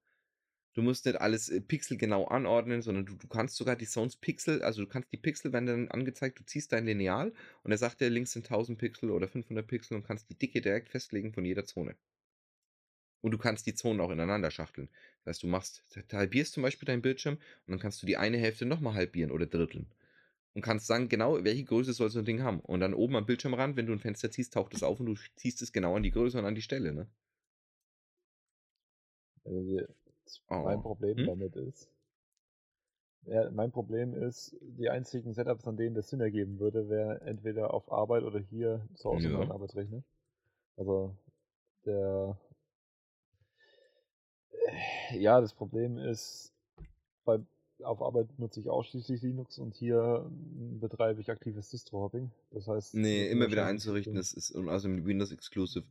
Speaker 1: Du musst nicht alles äh, pixelgenau anordnen, sondern du, du kannst sogar die Zones Pixel, also du kannst die Pixel werden dann angezeigt, du ziehst dein Lineal und er sagt dir, links sind 1000 Pixel oder 500 Pixel und kannst die Dicke direkt festlegen von jeder Zone. Und du kannst die Zonen auch ineinander schachteln. Das heißt, du machst, du halbierst zum Beispiel deinen Bildschirm und dann kannst du die eine Hälfte nochmal halbieren oder dritteln. Und kannst sagen, genau, welche Größe soll so ein Ding haben. Und dann oben am Bildschirmrand, wenn du ein Fenster ziehst, taucht es auf und du ziehst es genau an die Größe und an die Stelle, ne?
Speaker 2: Also die, mein
Speaker 1: Oh.
Speaker 2: Problem
Speaker 1: Hm?
Speaker 2: damit ist. Ja, mein Problem ist, die einzigen Setups, an denen das Sinn ergeben würde, wäre entweder auf Arbeit oder hier zu Hause
Speaker 1: Ja.
Speaker 2: mein Arbeitsrechner. Also der ja, das Problem ist, bei, auf Arbeit nutze ich ausschließlich Linux und hier betreibe ich aktives Distro-Hopping. Das heißt,
Speaker 1: Nee, immer wieder einzurichten, das ist und also mit Windows Exclusive,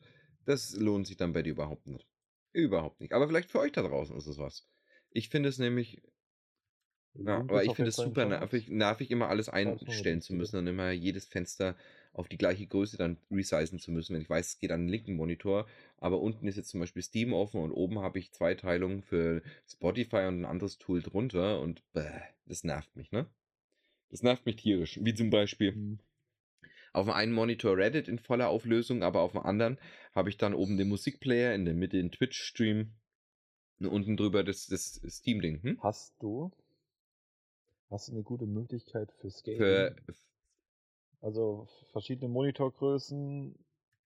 Speaker 1: das lohnt sich dann bei dir überhaupt nicht. Überhaupt nicht. Aber vielleicht für euch da draußen ist es was. Ich finde es nämlich, ja, aber ich finde es super nervig, nervig, immer alles einstellen
Speaker 2: ins
Speaker 1: zu müssen und immer jedes Fenster auf die gleiche Größe dann resizen zu müssen. Wenn ich weiß, es geht an den linken Monitor, aber unten ist jetzt zum Beispiel Steam offen und oben habe ich zwei Teilungen für Spotify und ein anderes Tool drunter und bäh, das nervt mich, ne? Das nervt mich tierisch. Wie zum Beispiel
Speaker 2: Hm.
Speaker 1: auf dem einen Monitor Reddit in voller Auflösung, aber auf dem anderen habe ich dann oben den Musikplayer, in der Mitte den Twitch-Stream und unten drüber das, das Steam-Ding. Hm?
Speaker 2: Hast du hast du eine gute Möglichkeit für Scaling?
Speaker 1: Für,
Speaker 2: Also verschiedene Monitorgrößen,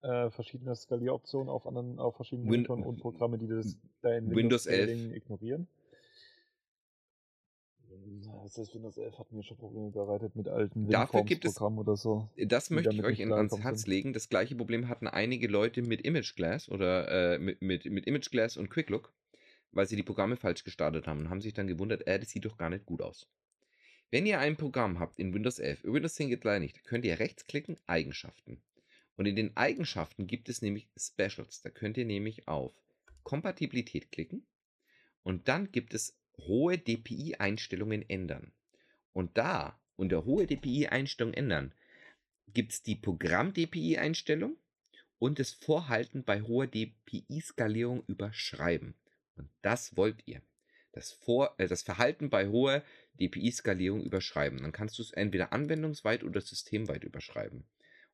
Speaker 2: äh, verschiedene Skalieroptionen auf anderen, auf verschiedenen
Speaker 1: Win-
Speaker 2: Monitoren und Programme, die das dein
Speaker 1: Windows 11.
Speaker 2: Scaling ignorieren. Das heißt, Windows 11 hat mir schon Probleme bereitet mit alten
Speaker 1: Dafür gibt es-
Speaker 2: Programmen oder so.
Speaker 1: das möchte ich euch in, ans Herz
Speaker 2: sind.
Speaker 1: legen. Das gleiche Problem hatten einige Leute mit ImageGlass oder äh, mit, mit, mit ImageGlass und QuickLook, weil sie die Programme falsch gestartet haben und haben sich dann gewundert, äh, das sieht doch gar nicht gut aus. Wenn ihr ein Programm habt in Windows 11, Windows 10 geht leider nicht, könnt ihr rechtsklicken, Eigenschaften. Und in den Eigenschaften gibt es nämlich Specials. Da könnt ihr nämlich auf Kompatibilität klicken und dann gibt es hohe DPI-Einstellungen ändern. Und da unter hohe DPI-Einstellungen ändern gibt es die Programm-DPI-Einstellung und das Vorhalten bei hoher DPI-Skalierung überschreiben. Und das wollt ihr. Das, Vor äh, das Verhalten bei hoher DPI-Skalierung überschreiben. Dann kannst du es entweder anwendungsweit oder systemweit überschreiben.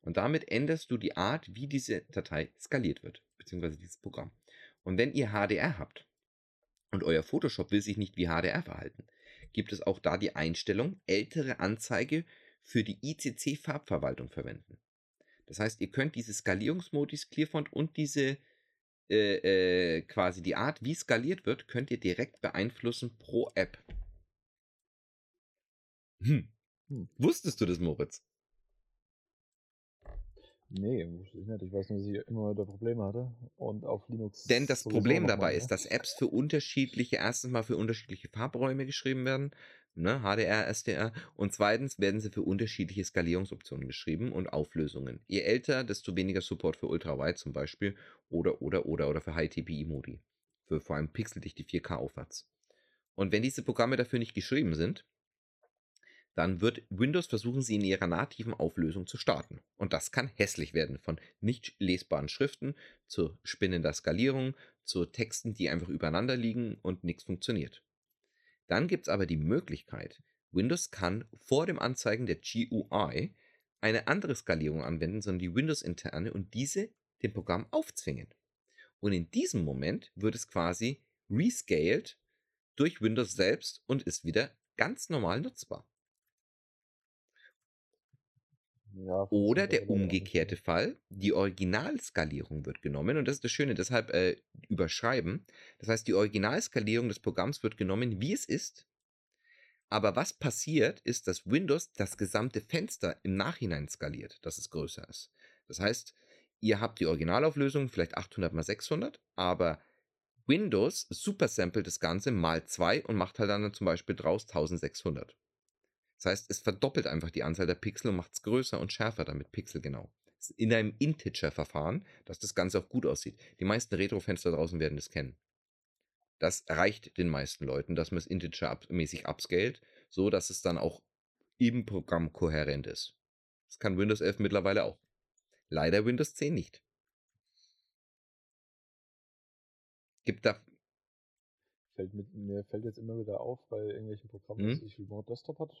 Speaker 1: Und damit änderst du die Art, wie diese Datei skaliert wird, beziehungsweise dieses Programm. Und wenn ihr HDR habt und euer Photoshop will sich nicht wie HDR verhalten, gibt es auch da die Einstellung ältere Anzeige für die ICC-Farbverwaltung verwenden. Das heißt, ihr könnt diese Skalierungsmodis Clearfont und diese äh, äh, quasi die Art, wie skaliert wird, könnt ihr direkt beeinflussen pro App. Hm.
Speaker 2: Hm.
Speaker 1: Wusstest du das, Moritz?
Speaker 2: Nee, wusste ich nicht. Ich weiß nur, dass ich immer wieder Probleme hatte. Und auf Linux.
Speaker 1: Denn das Problem dabei
Speaker 2: mal,
Speaker 1: ist, dass Apps für unterschiedliche, erstens mal für unterschiedliche Farbräume geschrieben werden, ne, HDR, SDR, und zweitens werden sie für unterschiedliche Skalierungsoptionen geschrieben und Auflösungen. Je älter, desto weniger Support für Ultrawide zum Beispiel oder, oder, oder, oder für High-TPI-Modi. Für vor allem pixeldichte 4K aufwärts. Und wenn diese Programme dafür nicht geschrieben sind, dann wird Windows versuchen, sie in ihrer nativen Auflösung zu starten. Und das kann hässlich werden, von nicht lesbaren Schriften zu spinnender Skalierung, zu Texten, die einfach übereinander liegen und nichts funktioniert. Dann gibt es aber die Möglichkeit, Windows kann vor dem Anzeigen der GUI eine andere Skalierung anwenden, sondern die Windows-interne und diese dem Programm aufzwingen. Und in diesem Moment wird es quasi rescaled durch Windows selbst und ist wieder ganz normal nutzbar.
Speaker 2: Ja,
Speaker 1: Oder der umgekehrte. Fall, die Originalskalierung wird genommen und das ist das Schöne, deshalb äh, überschreiben. Das heißt, die Originalskalierung des Programms wird genommen, wie es ist. Aber was passiert, ist, dass Windows das gesamte Fenster im Nachhinein skaliert, dass es größer ist. Das heißt, ihr habt die Originalauflösung vielleicht 800 mal 600, aber Windows supersamplet das Ganze mal 2 und macht halt dann zum Beispiel draus 1600. Das heißt, es verdoppelt einfach die Anzahl der Pixel und macht es größer und schärfer damit pixelgenau. In einem Integer-Verfahren, dass das Ganze auch gut aussieht. Die meisten Retro-Fans da draußen werden das kennen. Das reicht den meisten Leuten, dass man es Integer-mäßig upscaled, so dass es dann auch im Programm kohärent ist. Das kann Windows 11 mittlerweile auch. Leider Windows 10 nicht. Gibt da.
Speaker 2: Fällt mit, mir fällt jetzt immer wieder auf bei irgendwelchen Programmen, dass
Speaker 1: Hm?
Speaker 2: ich Remote Desktop hat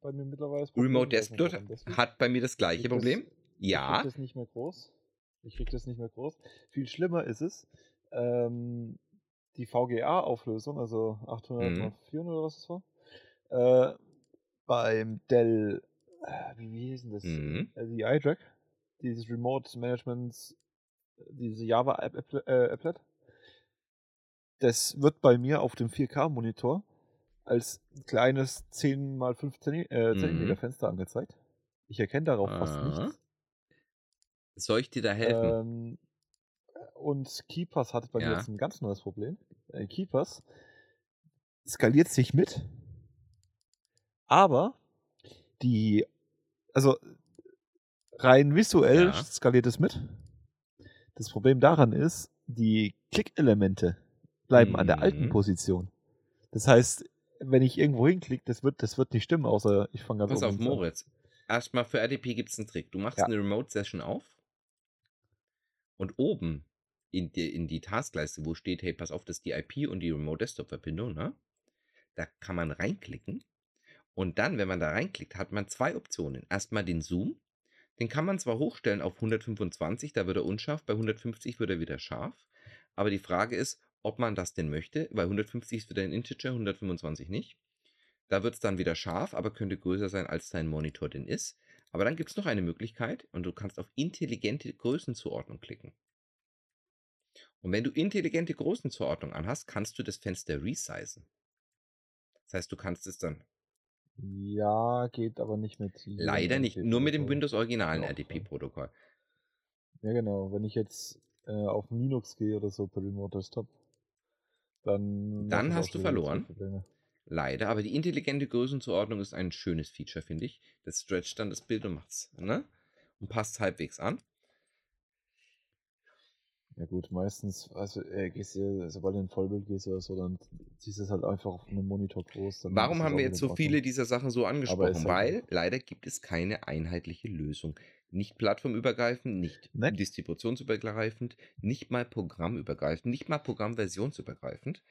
Speaker 2: bei mir mittlerweile Problem.
Speaker 1: Remote
Speaker 2: Ich
Speaker 1: Desktop hat bei mir das
Speaker 2: Ich
Speaker 1: gleiche
Speaker 2: krieg das-
Speaker 1: Problem.
Speaker 2: Ich krieg
Speaker 1: Ja.
Speaker 2: das nicht mehr groß. Ich krieg das nicht mehr groß. Viel schlimmer ist es, ähm, die VGA-Auflösung, also 800
Speaker 1: Mhm.
Speaker 2: mal 400 oder was das war, äh, beim Dell, äh, wie, wie hieß denn das?
Speaker 1: Mhm.
Speaker 2: Äh, die iDRAC, dieses Remote Management, diese Java-App, äh, Applet. Das wird bei mir auf dem 4K-Monitor als kleines 10 x 5 cm
Speaker 1: Mhm.
Speaker 2: Fenster angezeigt. Ich erkenne darauf fast
Speaker 1: Ah.
Speaker 2: nichts.
Speaker 1: Soll ich dir da helfen?
Speaker 2: Ähm, und Keepers hatte bei mir
Speaker 1: Ja.
Speaker 2: jetzt ein ganz neues Problem. Äh, Keepers skaliert sich mit, aber die, also rein visuell
Speaker 1: Ja.
Speaker 2: skaliert es mit. Das Problem daran ist, die Klickelemente bleiben an der alten
Speaker 1: Mhm.
Speaker 2: Position. Das heißt, wenn ich irgendwo hinklicke, das wird, das wird nicht stimmen, außer ich fange ganz
Speaker 1: Pass auf,
Speaker 2: an.
Speaker 1: Moritz. Erstmal für RDP gibt es einen Trick. Du machst
Speaker 2: Ja.
Speaker 1: eine Remote-Session auf und oben in die, in die Taskleiste, wo steht, hey, pass auf, das ist die IP und die Remote-Desktop-Verbindung, ne? Da kann man reinklicken. Und dann, wenn man da reinklickt, hat man zwei Optionen. Erstmal den Zoom. Den kann man zwar hochstellen auf 125, da wird er unscharf, bei 150 wird er wieder scharf. Aber die Frage ist, ob man das denn möchte, weil 150 ist wieder ein Integer, 125 nicht. Da wird es dann wieder scharf, aber könnte größer sein, als dein Monitor denn ist. Aber dann gibt es noch eine Möglichkeit und du kannst auf intelligente Größenzuordnung klicken. Und wenn du intelligente Größenzuordnung anhast, kannst du das Fenster resizen. Das heißt, du kannst es dann
Speaker 2: Ja, geht aber nicht mit.
Speaker 1: leider nicht, nur mit dem. Windows originalen RDP-Protokoll.
Speaker 2: Ja, genau. Wenn ich jetzt äh, auf Linux gehe oder so per Remote Desktop, dann.
Speaker 1: Dann hast du verloren. Leider, aber die intelligente Größenzuordnung ist ein schönes Feature, finde ich. Das stretcht dann das Bild und macht's, ne? Und passt halbwegs an.
Speaker 2: Ja, gut, meistens, also, äh, gehst du, sobald du in Vollbild gehst oder so, dann ziehst du es halt einfach auf einem Monitor groß.
Speaker 1: Warum haben wir jetzt so viele dieser Sachen so angesprochen?
Speaker 2: halt
Speaker 1: Weil leider gibt es keine einheitliche Lösung. Nicht plattformübergreifend, nicht
Speaker 2: Ne?
Speaker 1: distributionsübergreifend, nicht mal programmübergreifend, nicht mal programmversionsübergreifend.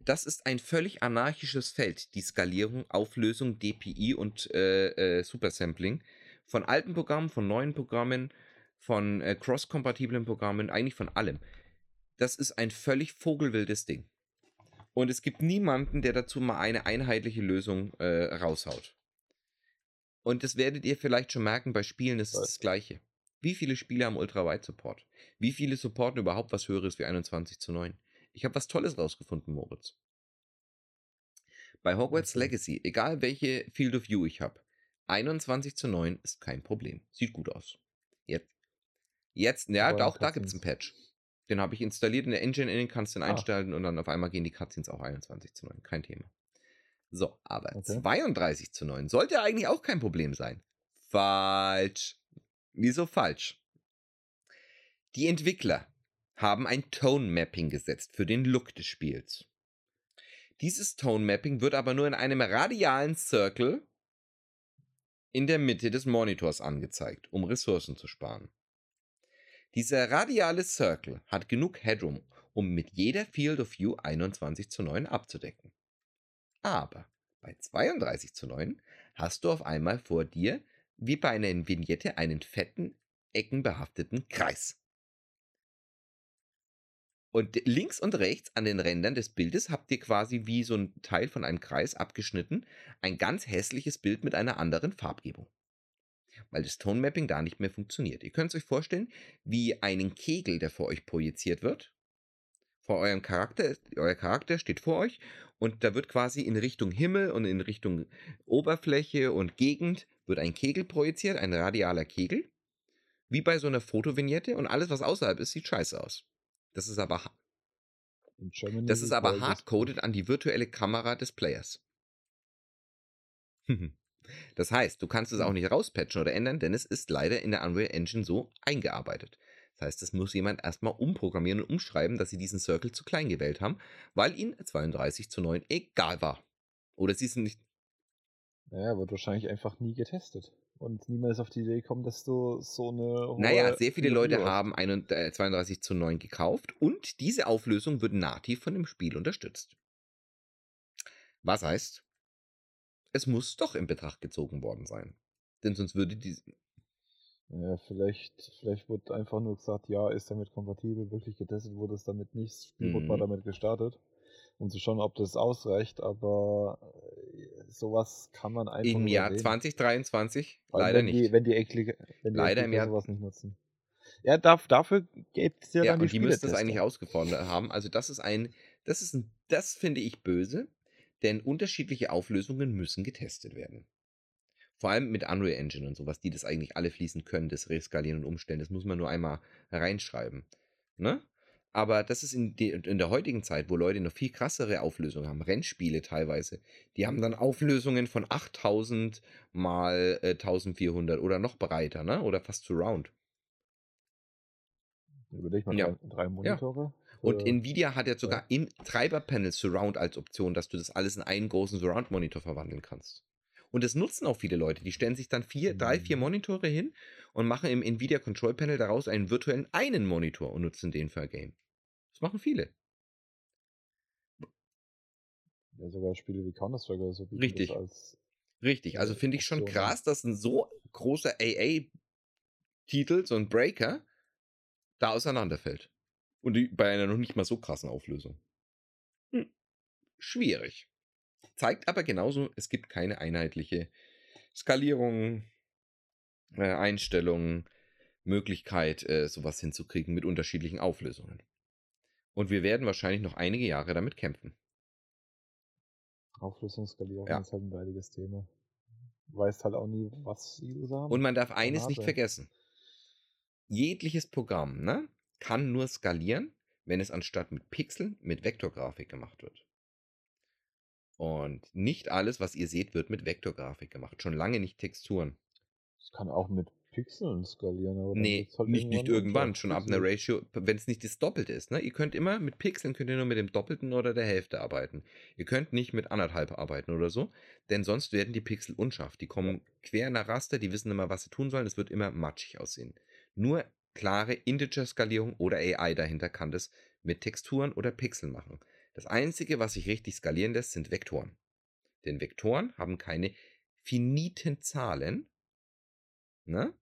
Speaker 1: Das ist ein völlig anarchisches Feld, die Skalierung, Auflösung, DPI und äh, äh, Supersampling von alten Programmen, von neuen Programmen, von äh, cross-kompatiblen Programmen, eigentlich von allem. Das ist ein völlig vogelwildes Ding. Und es gibt niemanden, der dazu mal eine einheitliche Lösung äh, raushaut. Und das werdet ihr vielleicht schon merken, bei Spielen ist es das Gleiche. Wie viele Spiele haben Ultra-Wide-Support? Wie viele supporten überhaupt was Höheres wie 21 zu 9? Ich habe was Tolles rausgefunden, Moritz. Bei Hogwarts. Legacy, egal welche Field of View ich habe, 21 zu 9 ist kein Problem. Sieht gut aus. Jetzt, jetzt ja,
Speaker 2: Aber
Speaker 1: auch da gibt es einen. Patch. Den habe ich installiert in der Engine, in den kannst du den
Speaker 2: Ah.
Speaker 1: einstellen und dann auf einmal gehen die Cutscenes auch 21 zu 9. Kein Thema. So, aber
Speaker 2: Okay.
Speaker 1: 32 zu 9 sollte eigentlich auch kein Problem sein. Falsch. Wieso falsch? Die Entwickler haben ein Tone Mapping gesetzt für den Look des Spiels. Dieses Tone Mapping wird aber nur in einem radialen Circle in der Mitte des Monitors angezeigt, um Ressourcen zu sparen. Dieser radiale Circle hat genug Headroom, um mit jeder Field of View 21 zu 9 abzudecken. Aber bei 32 zu 9 hast du auf einmal vor dir, wie bei einer Vignette, einen fetten, eckenbehafteten Kreis. Und links und rechts an den Rändern des Bildes habt ihr quasi wie so ein Teil von einem Kreis abgeschnitten ein ganz hässliches Bild mit einer anderen Farbgebung. Weil das Tone Mapping da nicht mehr funktioniert. Ihr könnt es euch vorstellen, wie einen Kegel, der vor euch projiziert wird. Vor eurem Charakter, euer Charakter steht vor euch und da wird quasi in Richtung Himmel und in Richtung Oberfläche und Gegend wird ein Kegel projiziert, ein radialer Kegel. Wie bei so einer Fotovignette und alles, was außerhalb ist, sieht scheiße aus. Das ist aber, das ist aber hardcoded an die virtuelle Kamera des Players. das heißt, du kannst es auch hm. nicht rauspatchen oder ändern, denn es ist leider in der Unreal Engine so eingearbeitet. Das heißt, es muss jemand erstmal umprogrammieren und umschreiben, dass sie diesen Circle zu klein gewählt haben, weil ihnen 32 zu 9 egal war. Oder sie sind nicht.
Speaker 2: Naja, wird wahrscheinlich einfach nie getestet. Und niemand ist auf die Idee gekommen, dass du so eine.
Speaker 1: Naja, sehr viele Leute haben 32 äh, zu 9 gekauft und diese Auflösung wird nativ von dem Spiel unterstützt. Was heißt, es muss doch in Betracht gezogen worden sein. Denn sonst würde die.
Speaker 2: Ja, vielleicht, vielleicht wurde einfach nur gesagt, ja, ist damit kompatibel, wirklich getestet wurde es damit nicht, das Spiel mhm. war damit gestartet, um zu schauen, ob das ausreicht, aber äh, sowas kann man einfach
Speaker 1: Im Jahr 2023 leider
Speaker 2: wenn
Speaker 1: nicht.
Speaker 2: wenn die Eklige,
Speaker 1: wenn die leider
Speaker 2: im Jahr sowas nicht nutzen. Ja, darf, dafür gibt es ja, ja dann die und
Speaker 1: die müssten es eigentlich ausgefordert haben. Also das ist ein, das ist ein, das finde ich böse, denn unterschiedliche Auflösungen müssen getestet werden. Vor allem mit Unreal Engine und sowas, die das eigentlich alle fließen können, das Reskalieren und Umstellen. Das muss man nur einmal reinschreiben. Ne? Aber das ist in, die, in, der heutigen Zeit, wo Leute noch viel krassere Auflösungen haben, Rennspiele teilweise, die haben dann Auflösungen von 8000 mal äh, 1400 oder noch breiter, ne? Oder fast Surround.
Speaker 2: Überleg mal, ja. drei, Monitore. Ja.
Speaker 1: Und Nvidia hat jetzt sogar ja. im Treiberpanel Surround als Option, dass du das alles in einen großen Surround-Monitor verwandeln kannst. Und das nutzen auch viele Leute. Die stellen sich dann vier, drei, vier mhm. Monitore hin und machen im Nvidia Control Panel daraus einen virtuellen einen Monitor und nutzen den für ein Game. Das machen viele.
Speaker 2: Ja, sogar Spiele wie Counter-Strike oder so.
Speaker 1: Richtig. Als, Richtig. Also finde ich schon krass, dass ein so großer AA-Titel, so ein Breaker, da auseinanderfällt. Und bei einer noch nicht mal so krassen Auflösung. Hm. Schwierig. Zeigt aber genauso, es gibt keine einheitliche Skalierung, äh, Einstellung, Möglichkeit, äh, sowas hinzukriegen mit unterschiedlichen Auflösungen. Und wir werden wahrscheinlich noch einige Jahre damit kämpfen.
Speaker 2: Auflösungsskalierung ja. ist halt ein leidiges Thema. Weißt halt auch nie, was
Speaker 1: die User haben. Und man darf eines nicht vergessen. Jegliches Programm, ne? kann nur skalieren, wenn es anstatt mit Pixeln mit Vektorgrafik gemacht wird. Und nicht alles, was ihr seht, wird mit Vektorgrafik gemacht. Schon lange nicht Texturen.
Speaker 2: Es kann auch mit Pixeln skalieren,
Speaker 1: aber nee, halt nicht, nicht irgendwann, schon ab einer Ratio, wenn es nicht das Doppelte ist. Ne? Ihr könnt immer mit Pixeln könnt ihr nur mit dem Doppelten oder der Hälfte arbeiten. Ihr könnt nicht mit anderthalb arbeiten oder so, denn sonst werden die Pixel unscharf. Die kommen quer nach Raster, die wissen immer, was sie tun sollen. Es wird immer matschig aussehen. Nur klare Integer-Skalierung oder AI dahinter kann das mit Texturen oder Pixeln machen. Das Einzige, was sich richtig skalieren lässt, sind Vektoren. Denn Vektoren haben keine finiten Zahlen. Ne?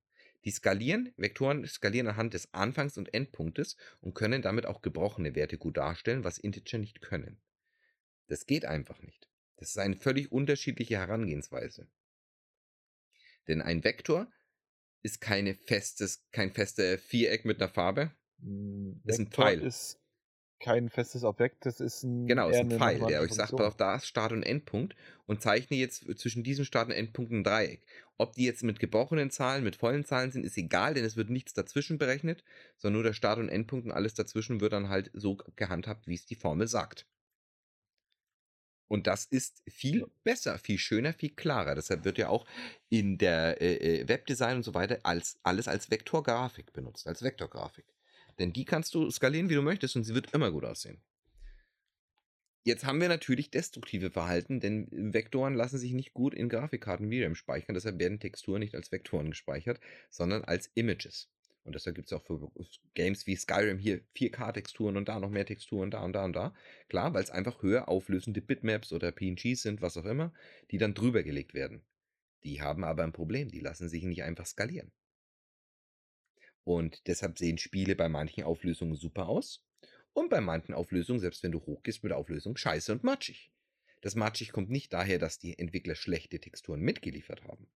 Speaker 1: Die skalieren, Vektoren skalieren anhand des Anfangs- und Endpunktes und können damit auch gebrochene Werte gut darstellen, was Integer nicht können. Das geht einfach nicht. Das ist eine völlig unterschiedliche Herangehensweise. Denn ein Vektor ist keine festes, kein festes Viereck mit einer Farbe.
Speaker 2: Hm, das ist ein Pfeil. ist kein festes Objekt, das ist ein.
Speaker 1: Genau, ist ein Pfeil, der euch sagt, auf da ist Start- und Endpunkt und zeichne jetzt zwischen diesem Start- und Endpunkt ein Dreieck. Ob die jetzt mit gebrochenen Zahlen, mit vollen Zahlen sind, ist egal, denn es wird nichts dazwischen berechnet, sondern nur der Start- und Endpunkt und alles dazwischen wird dann halt so gehandhabt, wie es die Formel sagt. Und das ist viel besser, viel schöner, viel klarer. Deshalb wird ja auch in der äh, äh, Webdesign und so weiter als, alles als Vektorgrafik benutzt, als Vektorgrafik. Denn die kannst du skalieren, wie du möchtest und sie wird immer gut aussehen. Jetzt haben wir natürlich destruktive Verhalten, denn Vektoren lassen sich nicht gut in Grafikkarten VRAM speichern. Deshalb werden Texturen nicht als Vektoren gespeichert, sondern als Images. Und deshalb gibt es auch für Games wie Skyrim hier 4K-Texturen und da noch mehr Texturen, da und da und da. Klar, weil es einfach höher auflösende Bitmaps oder PNGs sind, was auch immer, die dann drüber gelegt werden. Die haben aber ein Problem, die lassen sich nicht einfach skalieren. Und deshalb sehen Spiele bei manchen Auflösungen super aus und bei manchen Auflösungen, selbst wenn du hochgehst mit der Auflösung, scheiße und matschig. Das matschig kommt nicht daher, dass die Entwickler schlechte Texturen mitgeliefert haben.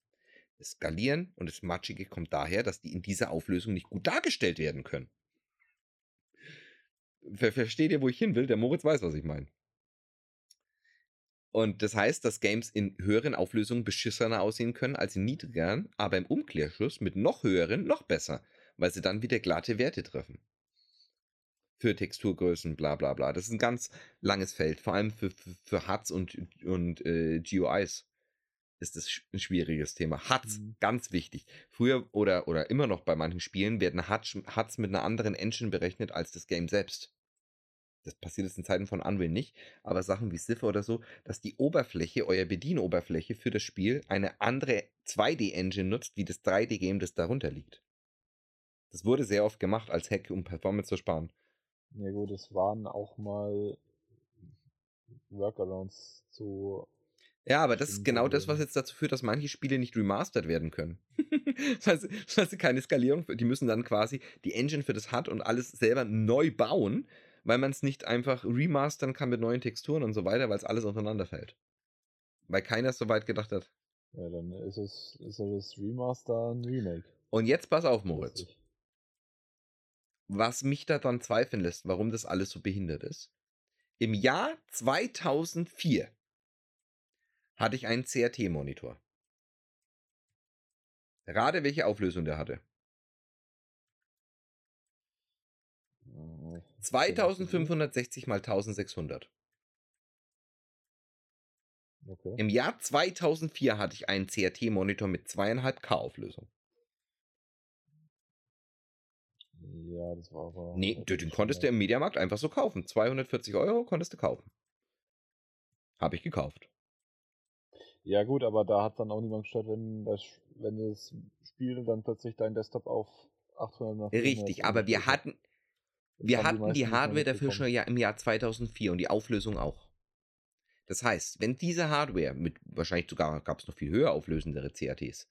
Speaker 1: Das Skalieren und das Matschige kommt daher, dass die in dieser Auflösung nicht gut dargestellt werden können. Ver Versteht ihr, wo ich hin will? Der Moritz weiß, was ich meine. Und das heißt, dass Games in höheren Auflösungen beschissener aussehen können als in niedrigeren, aber im Umkehrschluss mit noch höheren noch besser, weil sie dann wieder glatte Werte treffen für Texturgrößen, bla bla bla. Das ist ein ganz langes Feld, vor allem für, für, für HUDs und, und äh, GUIs ist das ein schwieriges Thema. HUDs, mhm. ganz wichtig. Früher oder, oder immer noch bei manchen Spielen werden HUDs, HUDs mit einer anderen Engine berechnet als das Game selbst. Das passiert jetzt in Zeiten von Unreal nicht, aber Sachen wie Cipher oder so, dass die Oberfläche, euer Bedienoberfläche für das Spiel eine andere 2D-Engine nutzt, wie das 3D-Game, das darunter liegt. Das wurde sehr oft gemacht als Hack, um Performance zu sparen.
Speaker 2: Ja gut, es waren auch mal Workarounds zu.
Speaker 1: Ja, aber das ist genau das, was jetzt dazu führt, dass manche Spiele nicht remastered werden können. weil, sie, weil sie keine Skalierung, die müssen dann quasi die Engine für das hat und alles selber neu bauen, weil man es nicht einfach remastern kann mit neuen Texturen und so weiter, weil es alles aufeinander fällt. Weil keiner es so weit gedacht hat.
Speaker 2: Ja, dann ist es, ist es Remaster ein Remake.
Speaker 1: Und jetzt pass auf, Moritz was mich daran zweifeln lässt, warum das alles so behindert ist. Im Jahr 2004 hatte ich einen CRT-Monitor. Rate, welche Auflösung der hatte. 2560 mal 1600. Okay. Im Jahr 2004 hatte ich einen CRT-Monitor mit 2,5K Auflösung.
Speaker 2: Ja, das war aber.
Speaker 1: Nee, den konntest du im Mediamarkt einfach so kaufen. 240 Euro konntest du kaufen. Habe ich gekauft.
Speaker 2: Ja, gut, aber da hat dann auch niemand gestört, wenn das, wenn das Spiel dann plötzlich dein Desktop auf 800 nach
Speaker 1: Richtig, aber wir hatten, wir hatten die, die Hardware dafür schon im Jahr 2004 und die Auflösung auch. Das heißt, wenn diese Hardware, mit wahrscheinlich sogar gab es noch viel höher auflösendere CATs,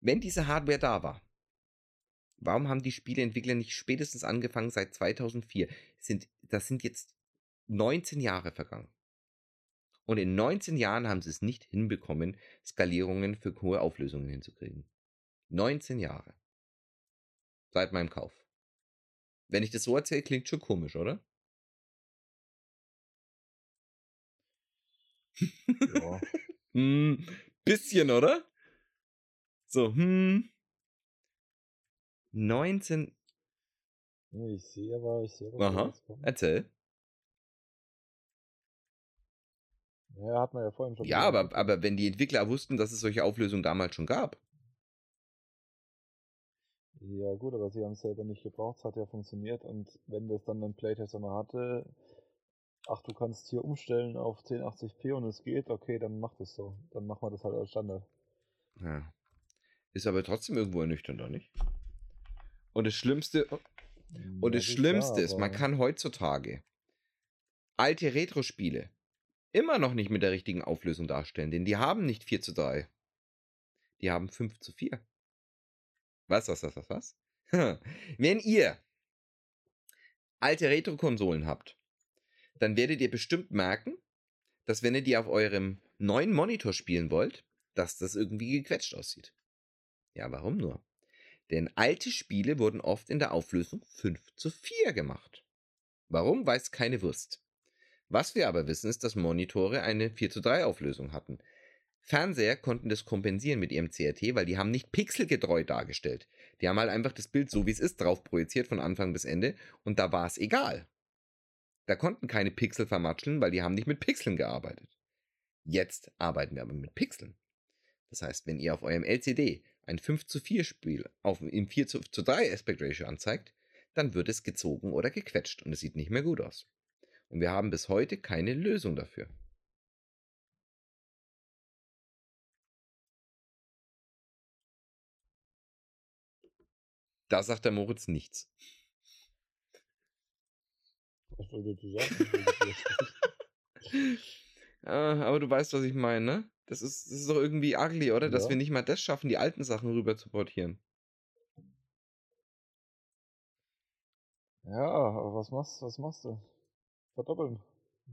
Speaker 1: wenn diese Hardware da war, Warum haben die Spieleentwickler nicht spätestens angefangen seit 2004? Sind, das sind jetzt 19 Jahre vergangen. Und in 19 Jahren haben sie es nicht hinbekommen, Skalierungen für hohe Auflösungen hinzukriegen. 19 Jahre. Seit meinem Kauf. Wenn ich das so erzähle, klingt schon komisch, oder? Ja. hm, bisschen, oder? So, hm. 19.
Speaker 2: Ja, ich sehe aber, ich sehe aber.
Speaker 1: Aha, erzähl.
Speaker 2: Ja, hat man ja vorhin schon.
Speaker 1: Ja, aber, aber wenn die Entwickler wussten, dass es solche Auflösungen damals schon gab.
Speaker 2: Ja, gut, aber sie haben es selber nicht gebraucht, es hat ja funktioniert und wenn das dann ein Playtester mal hatte, ach, du kannst hier umstellen auf 1080p und es geht, okay, dann mach das so. Dann machen wir das halt als Standard.
Speaker 1: Ja. Ist aber trotzdem irgendwo ernüchternd, oder nicht? Und das Schlimmste, und das, das Schlimmste ist, man kann heutzutage alte Retro-Spiele immer noch nicht mit der richtigen Auflösung darstellen, denn die haben nicht 4 zu 3. Die haben 5 zu 4. Was, was, was, was, was? Wenn ihr alte Retro-Konsolen habt, dann werdet ihr bestimmt merken, dass wenn ihr die auf eurem neuen Monitor spielen wollt, dass das irgendwie gequetscht aussieht. Ja, warum nur? Denn alte Spiele wurden oft in der Auflösung 5 zu 4 gemacht. Warum, weiß keine Wurst. Was wir aber wissen, ist, dass Monitore eine 4 zu 3 Auflösung hatten. Fernseher konnten das kompensieren mit ihrem CRT, weil die haben nicht pixelgetreu dargestellt. Die haben halt einfach das Bild so wie es ist drauf projiziert von Anfang bis Ende und da war es egal. Da konnten keine Pixel vermatscheln, weil die haben nicht mit Pixeln gearbeitet. Jetzt arbeiten wir aber mit Pixeln. Das heißt, wenn ihr auf eurem LCD ein 5 zu 4 Spiel auf, im 4 zu, zu 3 Aspect Ratio anzeigt, dann wird es gezogen oder gequetscht und es sieht nicht mehr gut aus. Und wir haben bis heute keine Lösung dafür. Da sagt der Moritz nichts.
Speaker 2: Was soll ich dazu sagen?
Speaker 1: Ah, aber du weißt, was ich meine, ne? Das ist, das ist doch irgendwie ugly, oder? Dass
Speaker 2: Ja.
Speaker 1: wir nicht mal das schaffen, die alten Sachen rüber zu portieren.
Speaker 2: ja, aber was machst, was machst du? Verdoppeln.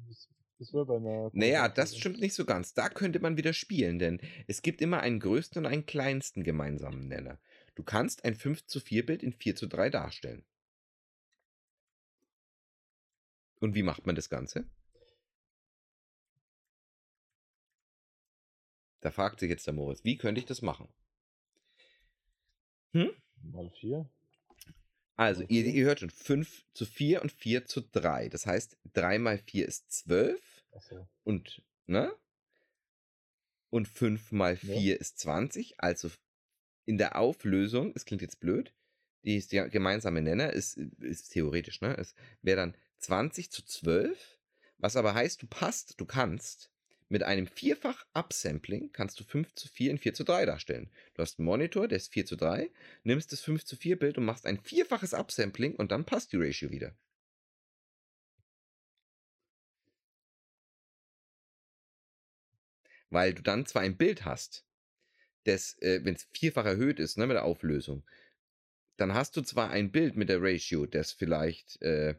Speaker 2: Das, das wäre bei einer.
Speaker 1: Naja, das stimmt nicht so ganz. Da könnte man wieder spielen, denn es gibt immer einen größten und einen kleinsten gemeinsamen Nenner. Du kannst ein 5 zu 4 Bild in 4 zu 3 darstellen. Und wie macht man das Ganze? Da fragt sich jetzt der Moritz, wie könnte ich das machen? Hm?
Speaker 2: Mal vier.
Speaker 1: Also, ihr, ihr hört schon, 5 zu 4 und 4 zu 3. Das heißt, 3 mal 4 ist 12
Speaker 2: Achso.
Speaker 1: und, ne? Und 5 mal
Speaker 2: Ja.
Speaker 1: 4 ist 20. Also in der Auflösung, es klingt jetzt blöd, die ist der gemeinsame Nenner ist, ist theoretisch, ne? Es wäre dann 20 zu 12, was aber heißt, du passt, du kannst mit einem vierfach Upsampling kannst du 5 zu 4 in 4 zu 3 darstellen. Du hast einen Monitor, der ist 4 zu 3, nimmst das 5 zu 4 Bild und machst ein vierfaches Upsampling und dann passt die Ratio wieder. Weil du dann zwar ein Bild hast, das, äh, wenn es vierfach erhöht ist, ne, mit der Auflösung, dann hast du zwar ein Bild mit der Ratio, das vielleicht, äh,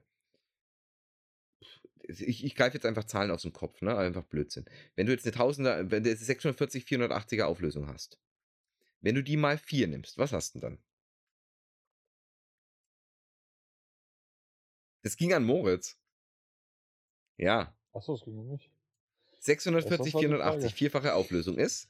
Speaker 1: ich, ich greife jetzt einfach Zahlen aus dem Kopf, ne, einfach Blödsinn. Wenn du jetzt eine Tausender, wenn du jetzt 640, 480er Auflösung hast, wenn du die mal 4 nimmst, was hast du denn dann? Das ging an Moritz. Ja,
Speaker 2: Achso, es ging um mich.
Speaker 1: 640,
Speaker 2: Das war die
Speaker 1: 480,
Speaker 2: Frage.
Speaker 1: vierfache Auflösung ist